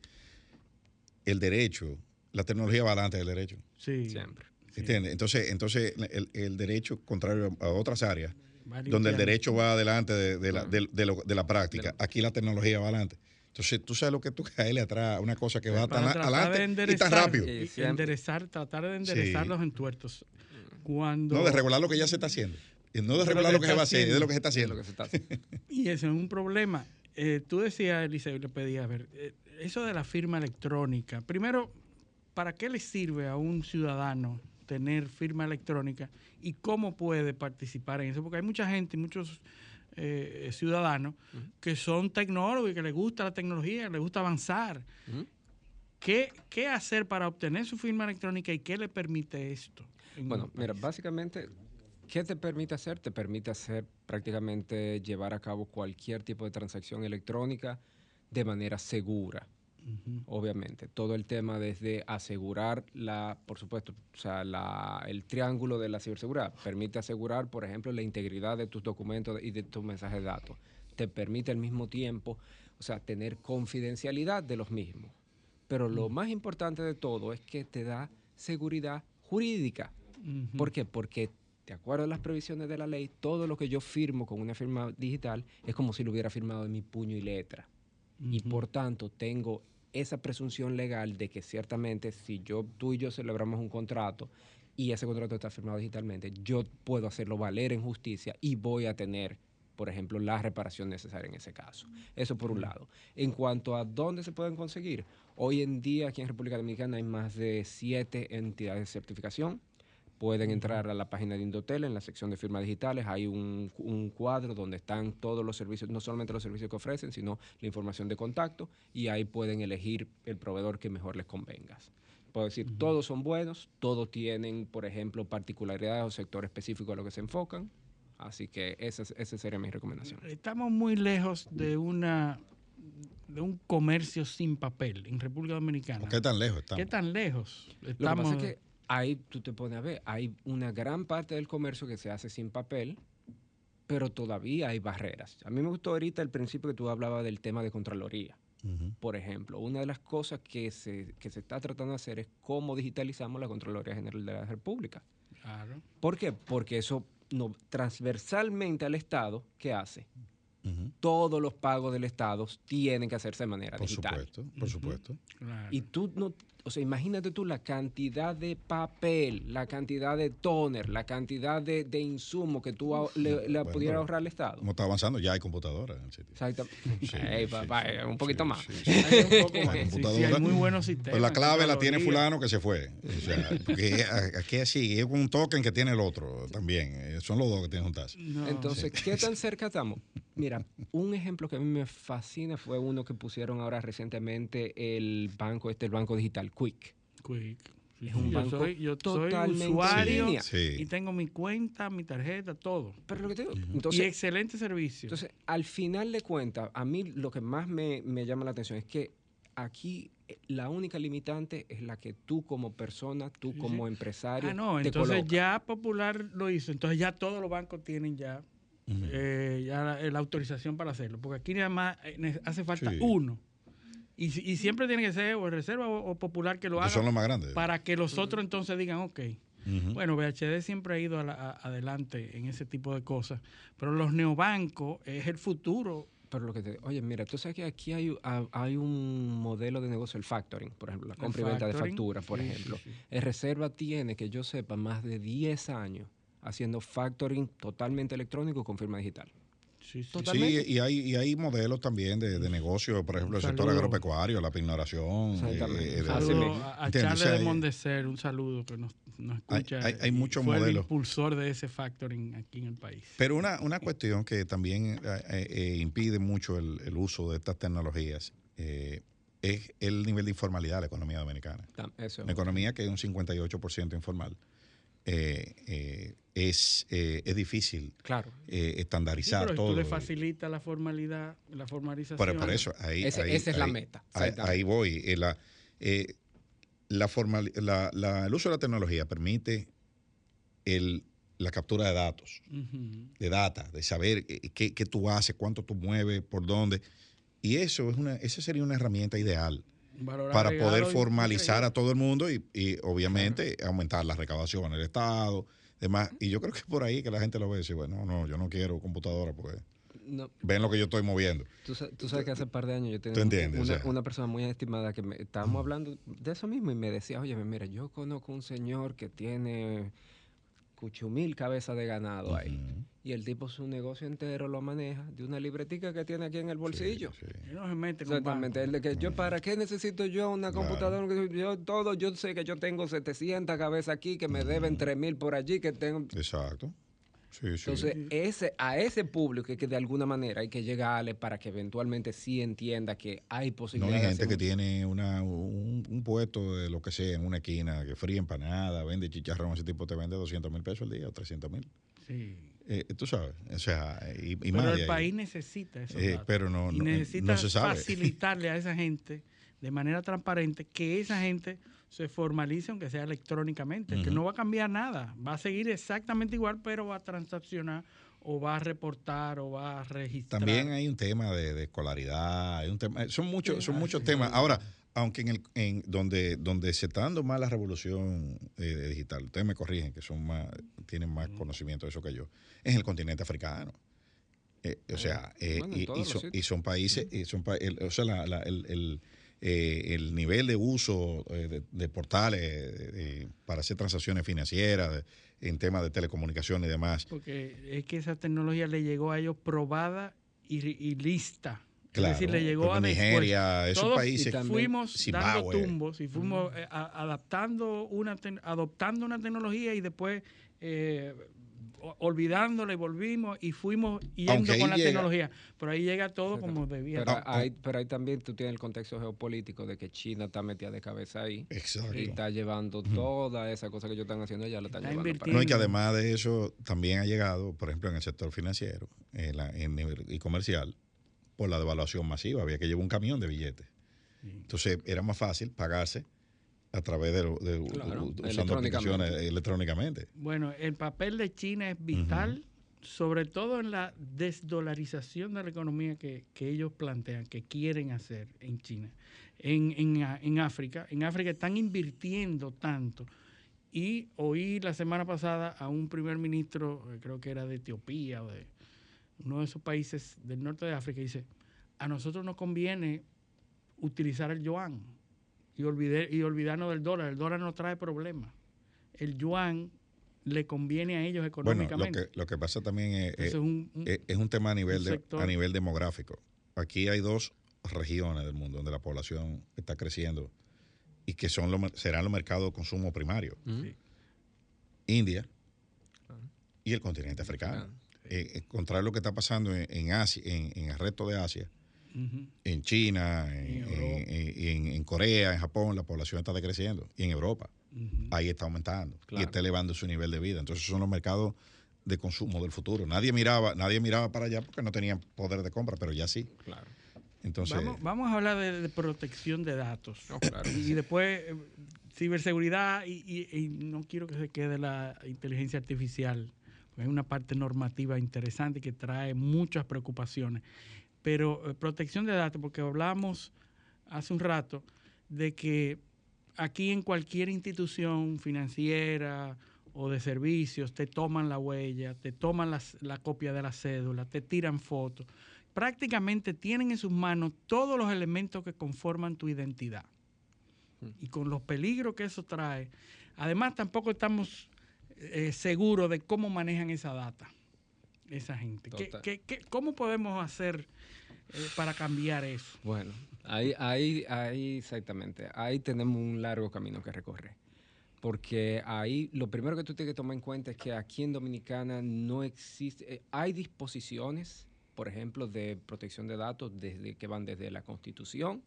el derecho, la tecnología va adelante del derecho. Sí. Siempre. ¿Entiendes? Entonces, entonces el, el derecho, contrario a otras áreas, donde el derecho va adelante de, de la, de- de lo- de la práctica, aquí la tecnología va adelante. Entonces, tú sabes lo que tú caerle atrás una cosa que va tan adelante y tan rápido. y enderezar, tratar de enderezar Sí. los entuertos. Cuando, No, de regular lo que ya se está haciendo. Y no de regular que lo que se está va a hacer, es de lo que se está haciendo. Y eso es un problema. Eh, tú decías, Eliseo, y le pedí, a ver, eh, eso de la firma electrónica. Primero, ¿para qué le sirve a un ciudadano tener firma electrónica y cómo puede participar en eso? Porque hay mucha gente, muchos eh, ciudadanos que son tecnólogos y que les gusta la tecnología, les gusta avanzar. ¿Qué, ¿Qué hacer para obtener su firma electrónica y qué le permite esto? en Bueno, mira, básicamente, ¿qué te permite hacer? Te permite hacer prácticamente llevar a cabo cualquier tipo de transacción electrónica de manera segura. Obviamente, todo el tema desde asegurar la, por supuesto, o sea, la, el triángulo de la ciberseguridad permite asegurar, por ejemplo, la integridad de tus documentos y de tus mensajes de datos. Te permite al mismo tiempo, o sea, tener confidencialidad de los mismos. Pero lo más importante de todo es que te da seguridad jurídica. Ujú. ¿Por qué? Porque de acuerdo a las previsiones de la ley, todo lo que yo firmo con una firma digital es como si lo hubiera firmado en mi puño y letra. Y por tanto tengo esa presunción legal de que ciertamente si yo, tú y yo celebramos un contrato y ese contrato está firmado digitalmente, yo puedo hacerlo valer en justicia y voy a tener, por ejemplo, la reparación necesaria en ese caso. Eso por un lado. En cuanto a dónde se pueden conseguir, hoy en día aquí en República Dominicana hay más de siete entidades de certificación. Pueden entrar a la página de Indotel, en la sección de firmas digitales, hay un, un cuadro donde están todos los servicios, no solamente los servicios que ofrecen, sino la información de contacto, y ahí pueden elegir el proveedor que mejor les convenga. Puedo decir, todos son buenos, todos tienen, por ejemplo, particularidades o sector específico a lo que se enfocan, así que esa, es- esa sería mi recomendación. Estamos muy lejos de una de un comercio sin papel en República Dominicana. ¿Qué tan lejos estamos? ¿Qué tan lejos Lo que estamos? pasa es que ahí tú te pones a ver, hay una gran parte del comercio que se hace sin papel, pero todavía hay barreras. A mí me gustó ahorita el principio que tú hablabas del tema de Contraloría. Por ejemplo, una de las cosas que se, que se está tratando de hacer es cómo digitalizamos la Contraloría General de la República. Claro. ¿Por qué? Porque eso no, transversalmente al Estado, ¿qué hace? Todos los pagos del Estado tienen que hacerse de manera Por digital. supuesto, por supuesto. Y tú no, o sea, imagínate tú la cantidad de papel, la cantidad de toner, la cantidad de, de insumo que tú a- le, le Bueno, pudieras pero ahorrar al Estado. Como está avanzando, ya hay computadoras en el sitio. Exacto. Sí, papá, sí, un poquito más. Hay un poco más. Hay muy buenos sistemas. Pues la clave la tiene fulano que se fue. O sea, porque a- aquí así, es un token que tiene el otro también. Eh, Son los dos que tienen juntarse. Entonces, ¿qué tan cerca estamos? Mira, un ejemplo que a mí me fascina fue uno que pusieron ahora recientemente el banco, este, el banco digital Quick. Quick. Sí, Es sí, un yo soy, yo soy totalmente en usuario línea. Y tengo mi cuenta, mi tarjeta, todo. Pero lo que te digo, y entonces, excelente servicio. Entonces, al final de cuentas, a mí lo que más me, me llama la atención es que aquí eh, la única limitante es la que tú como persona, tú como empresario, ah, no, te entonces ya Popular lo hizo. Entonces ya todos los bancos tienen ya, eh, ya la, la autorización para hacerlo. Porque aquí nada más eh, hace falta Sí. uno. Y, y siempre tiene que ser o el Reserva o, o Popular que lo Que haga. son los más grandes. Para que los otros entonces digan, ok. Bueno, VHD siempre ha ido a la- a- adelante en ese tipo de cosas. Pero los neobancos es el futuro. Pero lo que te, oye, mira, tú sabes que aquí hay, ha- hay un modelo de negocio, el factoring, por ejemplo, la compra y venta de factoring, facturas, por sí, sí, ejemplo. sí. El Reserva tiene, que yo sepa, más de 10 años haciendo factoring totalmente electrónico con firma digital. Totalmente. Sí, y hay, y hay modelos también de, de negocio, por ejemplo, el sector agropecuario, la pignoración. Exactamente. eh, Un de- saludo a. Charles de Mondeser, un saludo que nos, nos escucha. hay- muchos fue el modelos. impulsor de ese factoring aquí en el país. Pero una, una cuestión que también eh, eh, impide mucho el, el uso de estas tecnologías eh, es el nivel de informalidad de la economía dominicana. Eso. Una economía que es un 58% informal. Eh, eh, es, eh, es difícil Claro. eh, Sí, estandarizar pero todo. tú le facilitas la formalidad, la formalización. Por, por eso, ahí, Ese- ahí- esa es la ahí- meta, Ahí, voy. Eh, la, eh, la formal- la- la- el uso de la tecnología permite el, la captura de datos, de data, de saber qué, qué tú haces, cuánto tú mueves, por dónde. Y eso es una, esa sería una herramienta ideal Valor para poder formalizar a todo el mundo y, y obviamente aumentar la recaudación del Estado, demás. Y yo creo que es por ahí que la gente lo ve y dice, bueno, no, yo no quiero computadora porque No, ven lo que yo estoy moviendo. Tú, sa- tú sabes que hace un par de años yo tenía una, O sea. una persona muy estimada que me, estábamos hablando de eso mismo y me decía, oye, mira, yo conozco un señor que tiene cuchumil cabezas de ganado ahí. Y el tipo su negocio entero lo maneja de una libretica que tiene aquí en el bolsillo. Y no se mete con Exactamente. El de que yo, ¿para qué necesito yo una computadora? Yo todo, yo sé que yo tengo 700 cabezas aquí, que me deben 3000 por allí, que tengo... Exacto. Sí, sí. Entonces, ese, a ese público que de alguna manera hay que llegarle para que eventualmente sí entienda que hay No posibilidades. hay de gente que tiene una, un, un puesto de lo que sea en una esquina, que fría empanada, vende chicharrón, ese tipo te vende 200 mil pesos al día o 300 mil. Sí. Eh, tú sabes, o sea, y, y Pero más el ahí. país necesita eso. Eh, pero no, no, necesita no se sabe. facilitarle a esa gente de manera transparente que esa gente se formalice aunque sea electrónicamente, que no va a cambiar nada, va a seguir exactamente igual, pero va a transaccionar o va a reportar o va a registrar. También hay un tema de, de escolaridad, hay un tema, son muchos, son muchos temas. Ahora, aunque en el, en donde, donde se está dando más la revolución eh, digital, ustedes me corrigen que son más, tienen más conocimiento de eso que yo, es en el continente africano. Eh, o sea, eh, Bueno, y, son, sitios. y son países, y son el- o sea, la- la- el, el, eh, el nivel de uso eh, de, de portales eh, para hacer transacciones financieras, de- en temas de telecomunicaciones y demás. Porque es que esa tecnología le llegó a ellos probada y, y lista. Claro, es decir, le llegó a después. Nigeria, esos Todos países- Y también fuimos dando Zimbabue. tumbos y fuimos eh, a- adaptando una adoptando una tecnología y después eh, olvidándola y volvimos y fuimos yendo Aunque con la llega- tecnología. Pero ahí llega todo como debía. Pero, hay, pero ahí también tú tienes el contexto geopolítico de que China está metida de cabeza ahí. Exacto. Y está llevando toda esa cosa que ellos están haciendo allá, la están llevando para No, y que además de eso también ha llegado, por ejemplo, en el sector financiero en la- en y comercial, por la devaluación masiva. Había que llevar un camión de billetes. Entonces era más fácil pagarse a través de, lo- de- Claro, usando electrónicamente. aplicaciones electrónicamente. Bueno, el papel de China es vital, sobre todo en la desdolarización de la economía que, que ellos plantean, que quieren hacer en China. En, en, en África, en África están invirtiendo tanto. Y oí la semana pasada a un primer ministro, eh, creo que era de Etiopía o de uno de esos países del norte de África, y dice, a nosotros nos conviene utilizar el yuan y, olvide- y olvidarnos del dólar. El dólar no trae problemas. El yuan le conviene a ellos Bueno, lo económicamente. que, lo que pasa también es, Entonces, es- un- un- es- es un tema a nivel, un de- a nivel demográfico. Aquí hay dos regiones del mundo donde la población está creciendo y que son los mer- serán los mercados de consumo primario. Sí. India y el continente africano. Eh, eh, contrario a lo que está pasando en, en Asia, en, en el resto de Asia, En China, en, en- en- en Corea, en Japón, la población está decreciendo. Y en Europa, ahí está aumentando. Y está elevando su nivel de vida. Entonces son los mercados de consumo del futuro. Nadie miraba, nadie miraba para allá porque no tenían poder de compra, pero ya sí. Claro. Entonces, vamos, vamos a hablar de, de protección de datos. No, claro. Y después, eh, ciberseguridad, y, y- y no quiero que se quede la inteligencia artificial, hay una parte normativa interesante que trae muchas preocupaciones. Pero eh, protección de datos, porque hablamos hace un rato de que aquí en cualquier institución financiera o de servicios te toman la huella, te toman las- la copia de la cédula, te tiran fotos. Prácticamente tienen en sus manos todos los elementos que conforman tu identidad. Y con los peligros que eso trae. Además, tampoco estamos eh, seguros de cómo manejan esa data. Esa gente? ¿Qué- qué- cómo podemos hacer eh, para cambiar eso? Bueno, ahí, ahí, ahí exactamente, ahí tenemos un largo camino que recorrer. Porque ahí lo primero que tú tienes que tomar en cuenta es que aquí en Dominicana no existe, eh, hay disposiciones, por ejemplo, de protección de datos desde que van desde la Constitución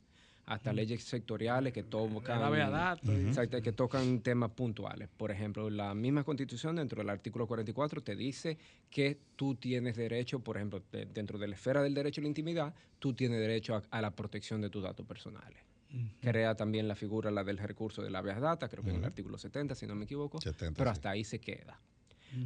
hasta leyes sectoriales que tocan, datos. Exacto, que tocan temas puntuales. Por ejemplo, la misma Constitución dentro del artículo 44 te dice que tú tienes derecho, por ejemplo, de- dentro de la esfera del derecho a la intimidad, tú tienes derecho a, a la protección de tus datos personales. Crea también la figura la del recurso de la habeas data, creo que en el artículo 70, si no me equivoco, 70, pero sí. hasta ahí se queda.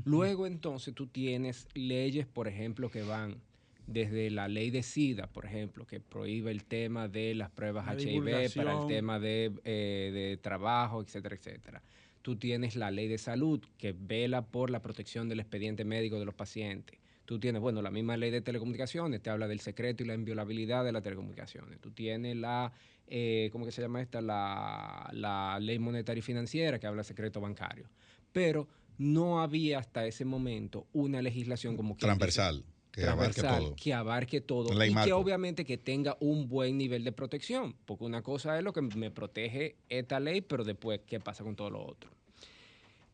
Luego entonces tú tienes leyes, por ejemplo, que van desde la ley de SIDA, por ejemplo, que prohíbe el tema de las pruebas La HIV para el tema de, eh, de trabajo, etcétera, etcétera. Tú tienes la ley de salud que vela por la protección del expediente médico de los pacientes. Tú tienes, bueno, la misma ley de telecomunicaciones, te habla del secreto y la inviolabilidad de las telecomunicaciones. Tú tienes la, eh, ¿cómo que se llama esta? La, la ley monetaria y financiera que habla del secreto bancario. Pero no había hasta ese momento una legislación como que Transversal, que abarque todo. que abarque todo y que obviamente que tenga un buen nivel de protección, porque una cosa es lo que me protege esta ley, pero después qué pasa con todo lo otro.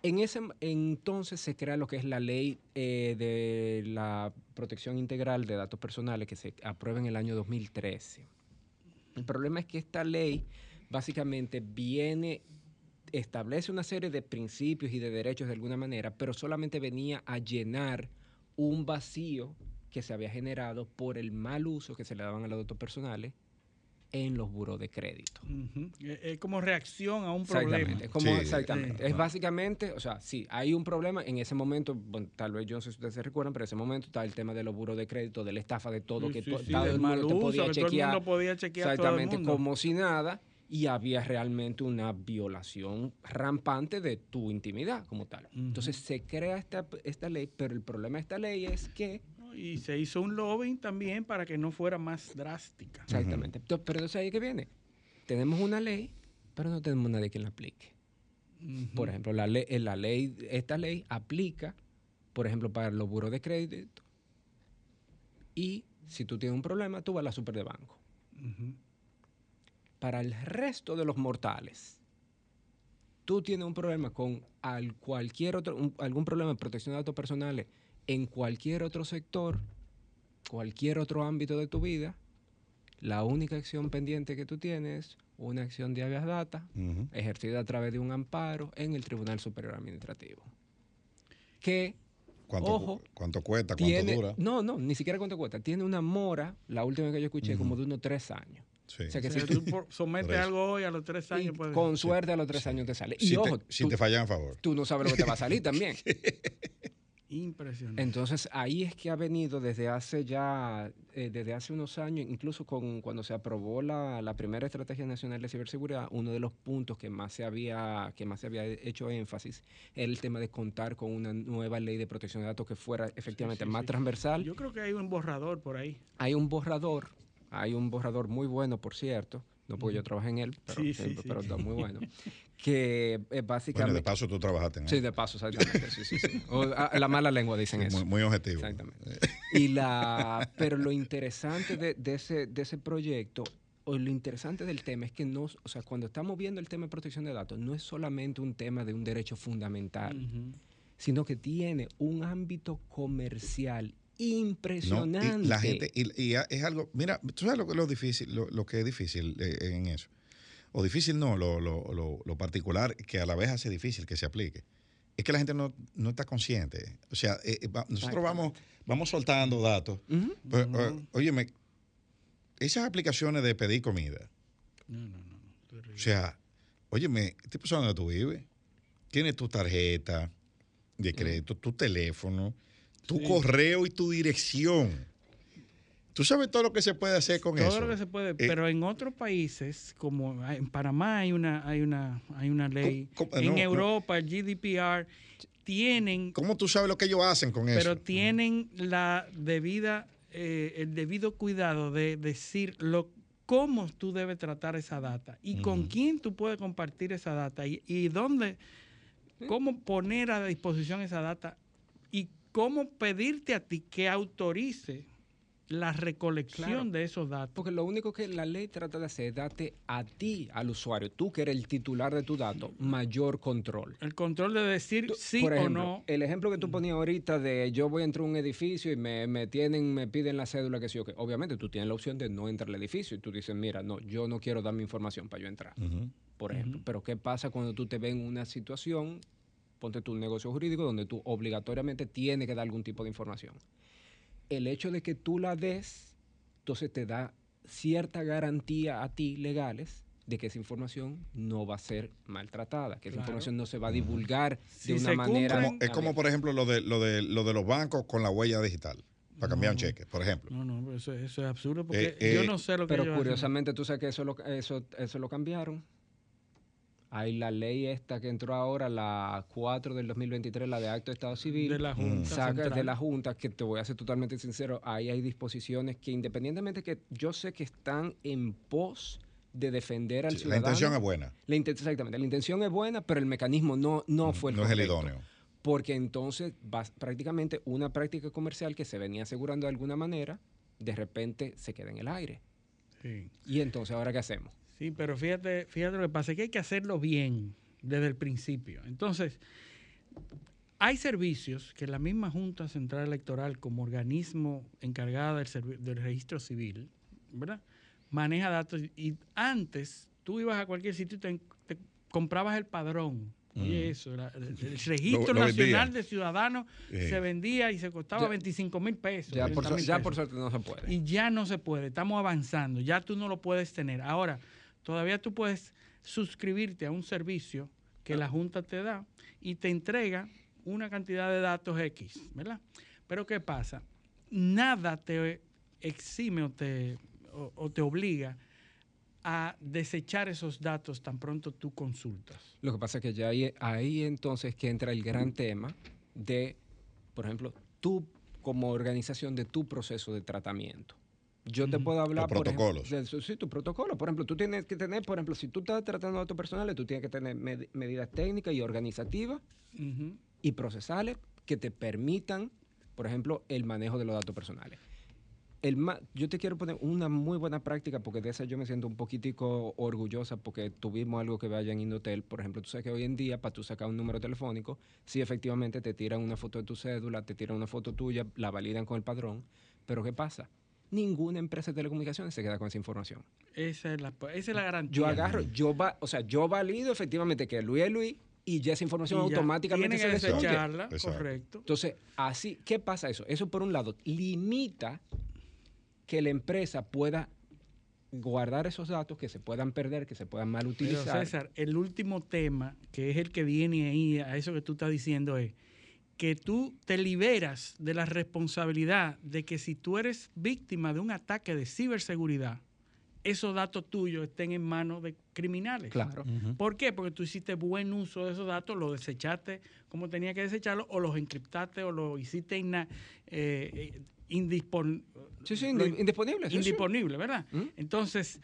En ese entonces se crea lo que es la ley eh, de la protección integral de datos personales que se aprueba en el año 2013. El problema es que esta ley básicamente viene, establece una serie de principios y de derechos de alguna manera, pero solamente venía a llenar un vacío que se había generado por el mal uso que se le daban a los datos personales en los buros de crédito. Eh, como reacción a un problema. Exactamente. Como exactamente. Es básicamente, o sea, sí, hay un problema. En ese momento, bueno, tal vez yo no sé si ustedes se recuerdan, pero en ese momento está el tema de los buros de crédito, de la estafa de todo, Sí, que sí, to- sí, todo del el mal mundo te uso, podía que todo el chequear. mundo podía chequear todo el Exactamente, mundo. como si nada. Y había realmente una violación rampante de tu intimidad como tal. Entonces se crea esta, esta ley, pero el problema de esta ley es que Y se hizo un lobbying también para que no fuera más drástica. Exactamente. Pero entonces ahí que viene. Tenemos una ley, pero no tenemos nadie que la aplique. Por ejemplo, la ley, la ley, esta ley aplica, por ejemplo, para los buros de crédito. Y si tú tienes un problema, tú vas a la super de banco. Para el resto de los mortales, tú tienes un problema con al cualquier otro, un- algún problema de protección de datos personales en cualquier otro sector, cualquier otro ámbito de tu vida, la única acción pendiente que tú tienes es una acción de habeas data ejercida a través de un amparo en el Tribunal Superior Administrativo. Que, ¿Cuánto, ojo, cuánto cuesta? ¿Cuánto tiene, dura? no, no, ni siquiera cuánto cuesta. Tiene una mora, la última que yo escuché, como de unos tres años. Sí. O sea que O sea, si tú sometes algo hoy a los tres años. con suerte a los tres años te sale. Y Si, ojo, te, si tú, te fallan a favor. tú no sabes lo que te va a salir también. Impresionante. Entonces ahí es que ha venido desde hace ya, eh, desde hace unos años, incluso con cuando se aprobó la, la primera estrategia nacional de ciberseguridad, uno de los puntos que más se había, que más se había hecho énfasis era el tema de contar con una nueva ley de protección de datos que fuera efectivamente sí, más sí. transversal. Yo creo que hay un borrador por ahí. Hay un borrador, hay un borrador muy bueno, por cierto, no porque yo trabajé en él, pero, Sí, sí, eh, sí. pero está muy bueno, que eh, básicamente... Bueno, de paso tú trabajaste en Sí, él. de paso, exactamente. Sí, sí, sí. O, a- la mala lengua dicen Sí, eso. muy- muy objetivo. Exactamente. Y la, pero lo interesante de, de ese, de ese proyecto, o lo interesante del tema es que no, o sea, cuando estamos viendo el tema de protección de datos, no es solamente un tema de un derecho fundamental, sino que tiene un ámbito comercial No, impresionante. y la gente, y, es algo, mira, tú sabes lo, que- lo difícil, lo, lo que es difícil eh, en eso. O difícil no, lo, lo, lo, lo particular que a la vez hace difícil que se aplique. Es que la gente no, no está consciente. O sea, eh, eh, va- nosotros vamos, vamos soltando datos. Ujú. Pues, óyeme, esas aplicaciones de pedir comida. O sea, óyeme, ¿qué persona donde tú vives? Tienes tu tarjeta de crédito, tu teléfono, tu Sí. correo y tu dirección. ¿Tú sabes todo lo que se puede hacer con Todo eso? lo que se puede, Eh, pero en otros países, como en Panamá hay una, hay una, hay una ley, ¿Cómo- en no, no. Europa el GDPR tienen, ¿Cómo tú sabes lo que ellos hacen con eso? pero tienen la debida, eh, el debido cuidado de decir lo cómo tú debes tratar esa data y con quién tú puedes compartir esa data y, y dónde, cómo poner a disposición esa data y cómo pedirte a ti que autorice la recolección Claro. de esos datos. Porque lo único que la ley trata de hacer es darte a ti, al usuario, tú que eres el titular de tu dato, mayor control. El control de decir sí Por o ejemplo, no. El ejemplo que tú ponías ahorita de yo voy a entrar a un edificio y me, me tienen, me piden la cédula que sí o que. Obviamente tú tienes la opción de no entrar al edificio y tú dices, mira, no, yo no quiero dar mi información para yo entrar. Por ejemplo. Pero ¿qué pasa cuando tú te ves en una situación, ponte tu negocio jurídico, donde tú obligatoriamente tienes que dar algún tipo de información? El hecho de que tú la des, entonces te da cierta garantía a ti legales de que esa información no va a ser maltratada, que esa información no se va a divulgar Si de una se manera... Como- es como, por ejemplo, lo de, lo, de, lo de los bancos con la huella digital, para cambiar un cheque, por ejemplo. No, no, pero eso, eso es absurdo porque Eh, eh, yo no sé lo que Pero ellos hacen. curiosamente tú sabes que eso lo, eso, eso lo cambiaron. Hay la ley esta que entró ahora, la 4 del 2023, la de acto de Estado Civil. De la Junta Saca de la Junta, que te voy a ser totalmente sincero, ahí hay disposiciones que independientemente que yo sé que están en pos de defender al Sí, la ciudadano. intención es buena. La inten- exactamente, la intención es buena, pero el mecanismo no, no fue el no es el idóneo. Porque entonces vas prácticamente una práctica comercial que se venía asegurando de alguna manera, de repente se queda en el aire. Sí. Y entonces, ¿ahora qué hacemos? Sí, pero fíjate, fíjate lo que pasa, es que hay que hacerlo bien desde el principio. Entonces, hay servicios que la misma Junta Central Electoral, como organismo encargada del, del registro civil, ¿verdad? Maneja datos. Y antes, tú ibas a cualquier sitio y te, te comprabas el padrón. Y eso, el, el registro Lo- lo nacional de ciudadanos Sí. se vendía y se costaba Ya- 25 mil pesos. Ya por, 30 su- mil ya pesos. por suerte no se puede. Y ya no se puede, estamos avanzando, ya tú no lo puedes tener. Ahora, todavía tú puedes suscribirte a un servicio que la Junta te da y te entrega una cantidad de datos X, ¿verdad? Pero ¿qué pasa? Nada te exime o te, o, te obliga a desechar esos datos tan pronto tú consultas. Lo que pasa es que ya ahí entonces que entra el gran tema de, por ejemplo, tú como organización de tu proceso de tratamiento. Yo te puedo hablar, Los por ejemplo, protocolos. de su- sí, tu protocolo. Por ejemplo, tú tienes que tener, por ejemplo, si tú estás tratando datos personales, tú tienes que tener med- medidas técnicas y organizativas y procesales que te permitan, por ejemplo, el manejo de los datos personales. El ma- yo te quiero poner una muy buena práctica porque de esa yo me siento un poquitico orgullosa porque tuvimos algo que vaya en Indotel. Por ejemplo, tú sabes que hoy en día para tú sacar un número telefónico, sí efectivamente te tiran una foto de tu cédula, te tiran una foto tuya, la validan con el padrón, pero ¿qué pasa? Ninguna empresa de telecomunicaciones se queda con esa información. Esa es la, esa es la garantía. Yo agarro, yo va, o sea, yo valido efectivamente que Luis es Luis y ya esa información Y ya automáticamente tiene se que destruye. desecharla, Exacto. correcto. Entonces, así, ¿qué pasa eso? Eso por un lado limita que la empresa pueda guardar esos datos que se puedan perder, que se puedan mal Pero utilizar. César, el último tema, que es el que viene ahí, a eso que tú estás diciendo, es que tú te liberas de la responsabilidad de que si tú eres víctima de un ataque de ciberseguridad, esos datos tuyos estén en manos de criminales. Claro. ¿Por qué? Porque tú hiciste buen uso de esos datos, los desechaste como tenía que desecharlos, o los encriptaste, o los hiciste eh, indispon- Sí, sí, indisponible, sí, sí. indisponible, ¿verdad? Entonces,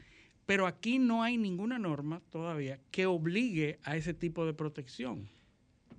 pero aquí no hay ninguna norma todavía que obligue a ese tipo de protección.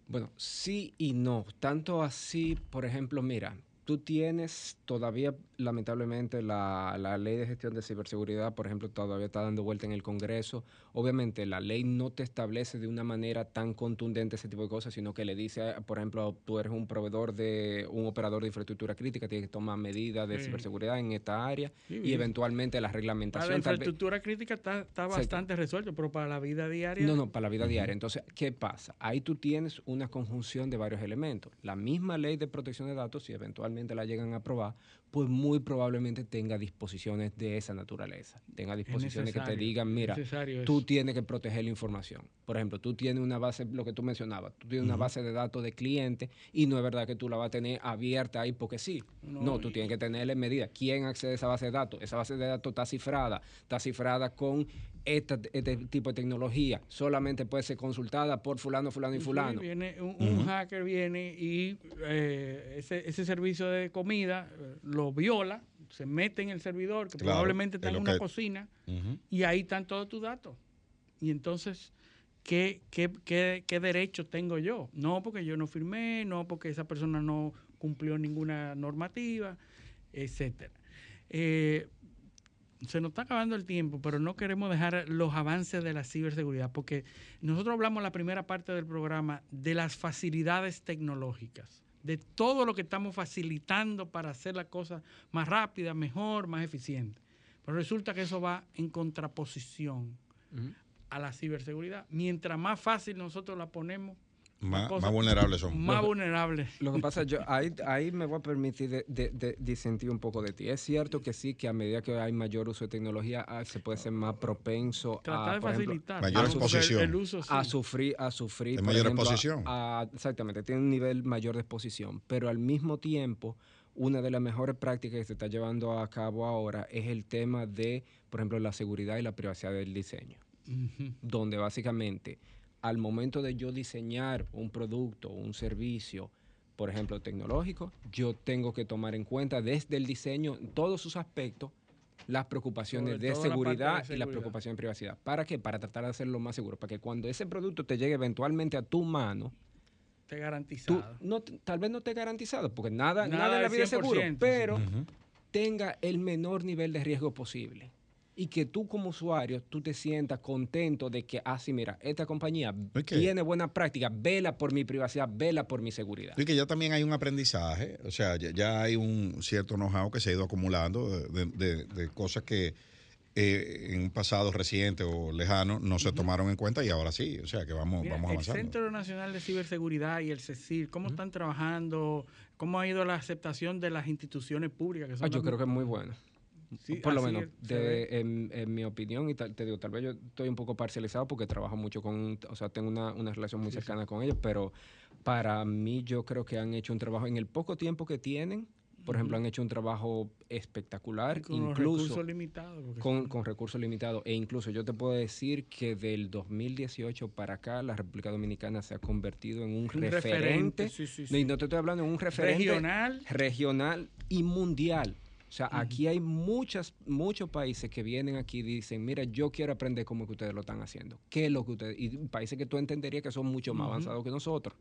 Bueno, sí y no. Tanto así, por ejemplo, mira, tú tienes todavía, lamentablemente, la, la ley de gestión de ciberseguridad, por ejemplo, todavía está dando vuelta en el Congreso. Obviamente, la ley no te establece de una manera tan contundente ese tipo de cosas, sino que le dice, por ejemplo, tú eres un proveedor de un operador de infraestructura crítica, tienes que tomar medidas de Sí. ciberseguridad en esta área Sí, y eventualmente la Para la reglamentación. tal vez- infraestructura crítica está, está bastante resuelto, pero para la vida diaria. No, no, para la vida diaria. Entonces, ¿qué pasa? Ahí tú tienes una conjunción de varios elementos. La misma ley de protección de datos, si eventualmente la llegan a aprobar, pues muy probablemente tenga disposiciones de esa naturaleza. Tenga disposiciones que te digan, mira, tú tienes que proteger la información. Por ejemplo, tú tienes una base, lo que tú mencionabas, tú tienes una base de datos de clientes y no es verdad que tú la vas a tener abierta ahí porque sí. No, No, tú tienes que tenerle medidas. ¿Quién accede a esa base de datos? Esa base de datos está cifrada, está cifrada con esta- este tipo de tecnología. Solamente puede ser consultada por fulano, fulano y Sí, fulano. viene un, un hacker viene y eh, ese, ese servicio de comida eh, lo viola, se mete en el servidor, que Claro, probablemente está es en una que- cocina, y ahí están todos tus datos. Y entonces ¿qué, qué, qué, qué derecho tengo yo? No porque yo no firmé, no porque esa persona no cumplió ninguna normativa, etcétera. Eh, se nos está acabando el tiempo, pero no queremos dejar los avances de la ciberseguridad, porque nosotros hablamos en la primera parte del programa de las facilidades tecnológicas, de todo lo que estamos facilitando para hacer la cosa más rápida, mejor, más eficiente. Pero resulta que eso va en contraposición a la ciberseguridad. Mientras más fácil nosotros la ponemos, Más, más vulnerables son. más vulnerables. Lo que pasa, yo ahí, ahí me voy a permitir de, de- de disentir un poco de ti. Es cierto que sí, que a medida que hay mayor uso de tecnología, ah, se puede ser más propenso Tratar a, de ejemplo, facilitar. Mayor a exposición. El uso, sí. a sufrir, a sufrir. Mayor ejemplo, exposición. a- exactamente, tiene un nivel mayor de exposición. Pero al mismo tiempo, una de las mejores prácticas que se está llevando a cabo ahora es el tema de, por ejemplo, la seguridad y la privacidad del diseño. Donde básicamente, al momento de yo diseñar un producto, un servicio, por ejemplo, tecnológico, yo tengo que tomar en cuenta desde el diseño, en todos sus aspectos, las preocupaciones de la seguridad y las seguridad. preocupaciones de privacidad. ¿Para qué? Para tratar de hacerlo más seguro. Para que cuando ese producto te llegue eventualmente a tu mano, Esté tú garantizado. no, tal vez no esté garantizado, porque nada, Nada nada, en la vida es seguro, 100%, pero tenga el menor nivel de riesgo posible. Y que tú como usuario, tú te sientas contento de que, ah, sí, mira, esta compañía que- tiene buena práctica, vela por mi privacidad, vela por mi seguridad. Y que ya también hay un aprendizaje, o sea, ya, ya hay un cierto know-how que se ha ido acumulando de, de- de cosas que eh, en un pasado reciente o lejano no se tomaron en cuenta y ahora sí, o sea, que vamos, Mira, vamos el avanzando. Centro Nacional de Ciberseguridad y el CECIR, ¿cómo están trabajando? ¿Cómo ha ido la aceptación de las instituciones públicas? Que son Ah, yo creo que es muy bueno. Sí, Por lo menos, es, de- en, en mi opinión, y tal- te digo, tal vez yo estoy un poco parcializado porque trabajo mucho con, o sea, tengo una, una relación muy cercana con ellos, pero para mí yo creo que han hecho un trabajo, en el poco tiempo que tienen, por ejemplo, han hecho un trabajo espectacular, con incluso recursos limitados. con, con recursos limitados. E incluso yo te puedo decir que del 2018 para acá, la República Dominicana se ha convertido en un, Un referente. referente, sí, sí, No, sí. Y no te estoy hablando de un referente Regional. regional y mundial. O sea, aquí hay muchas, muchos países que vienen aquí y dicen, mira, yo quiero aprender cómo que ustedes lo están haciendo. ¿Qué es lo que ustedes...? Y países que tú entenderías que son mucho más avanzados que nosotros.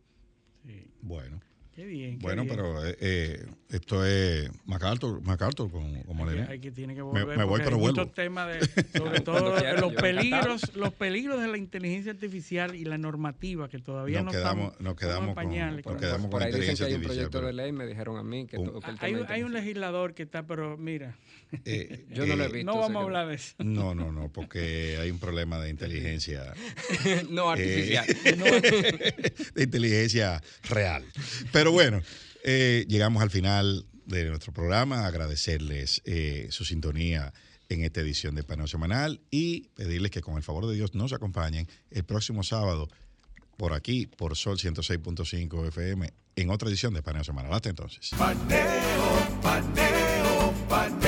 Sí. Bueno, Qué bien. qué bueno, bien. pero eh, eh, esto es MacArthur, MacArthur con, como Hay le que, hay que tiene que volver. me voy, porque pero hay vuelvo. muchos temas de, sobre todo quiera, los peligros, los peligros de la inteligencia artificial y la normativa que todavía Nos no quedamos- estamos, nos quedamos en con- pañales. nos con- quedamos por con ahí dicen que inteligencia hay un artificial, proyecto pero- de ley, me dijeron a mí que Un- toca el hay, tema un- hay un inteligencia. legislador que está, pero mira, Eh, Yo no lo he eh, visto. no vamos a hablar de eso. No, no, no, porque hay un problema de inteligencia. no artificial. eh, de inteligencia real. Pero bueno, eh, llegamos al final de nuestro programa. Agradecerles eh, su sintonía en esta edición de Paneo Semanal y pedirles que con el favor de Dios nos acompañen el próximo sábado por aquí, por Sol 106.5 FM, en otra edición de Paneo Semanal. Hasta entonces. Paneo, paneo, paneo.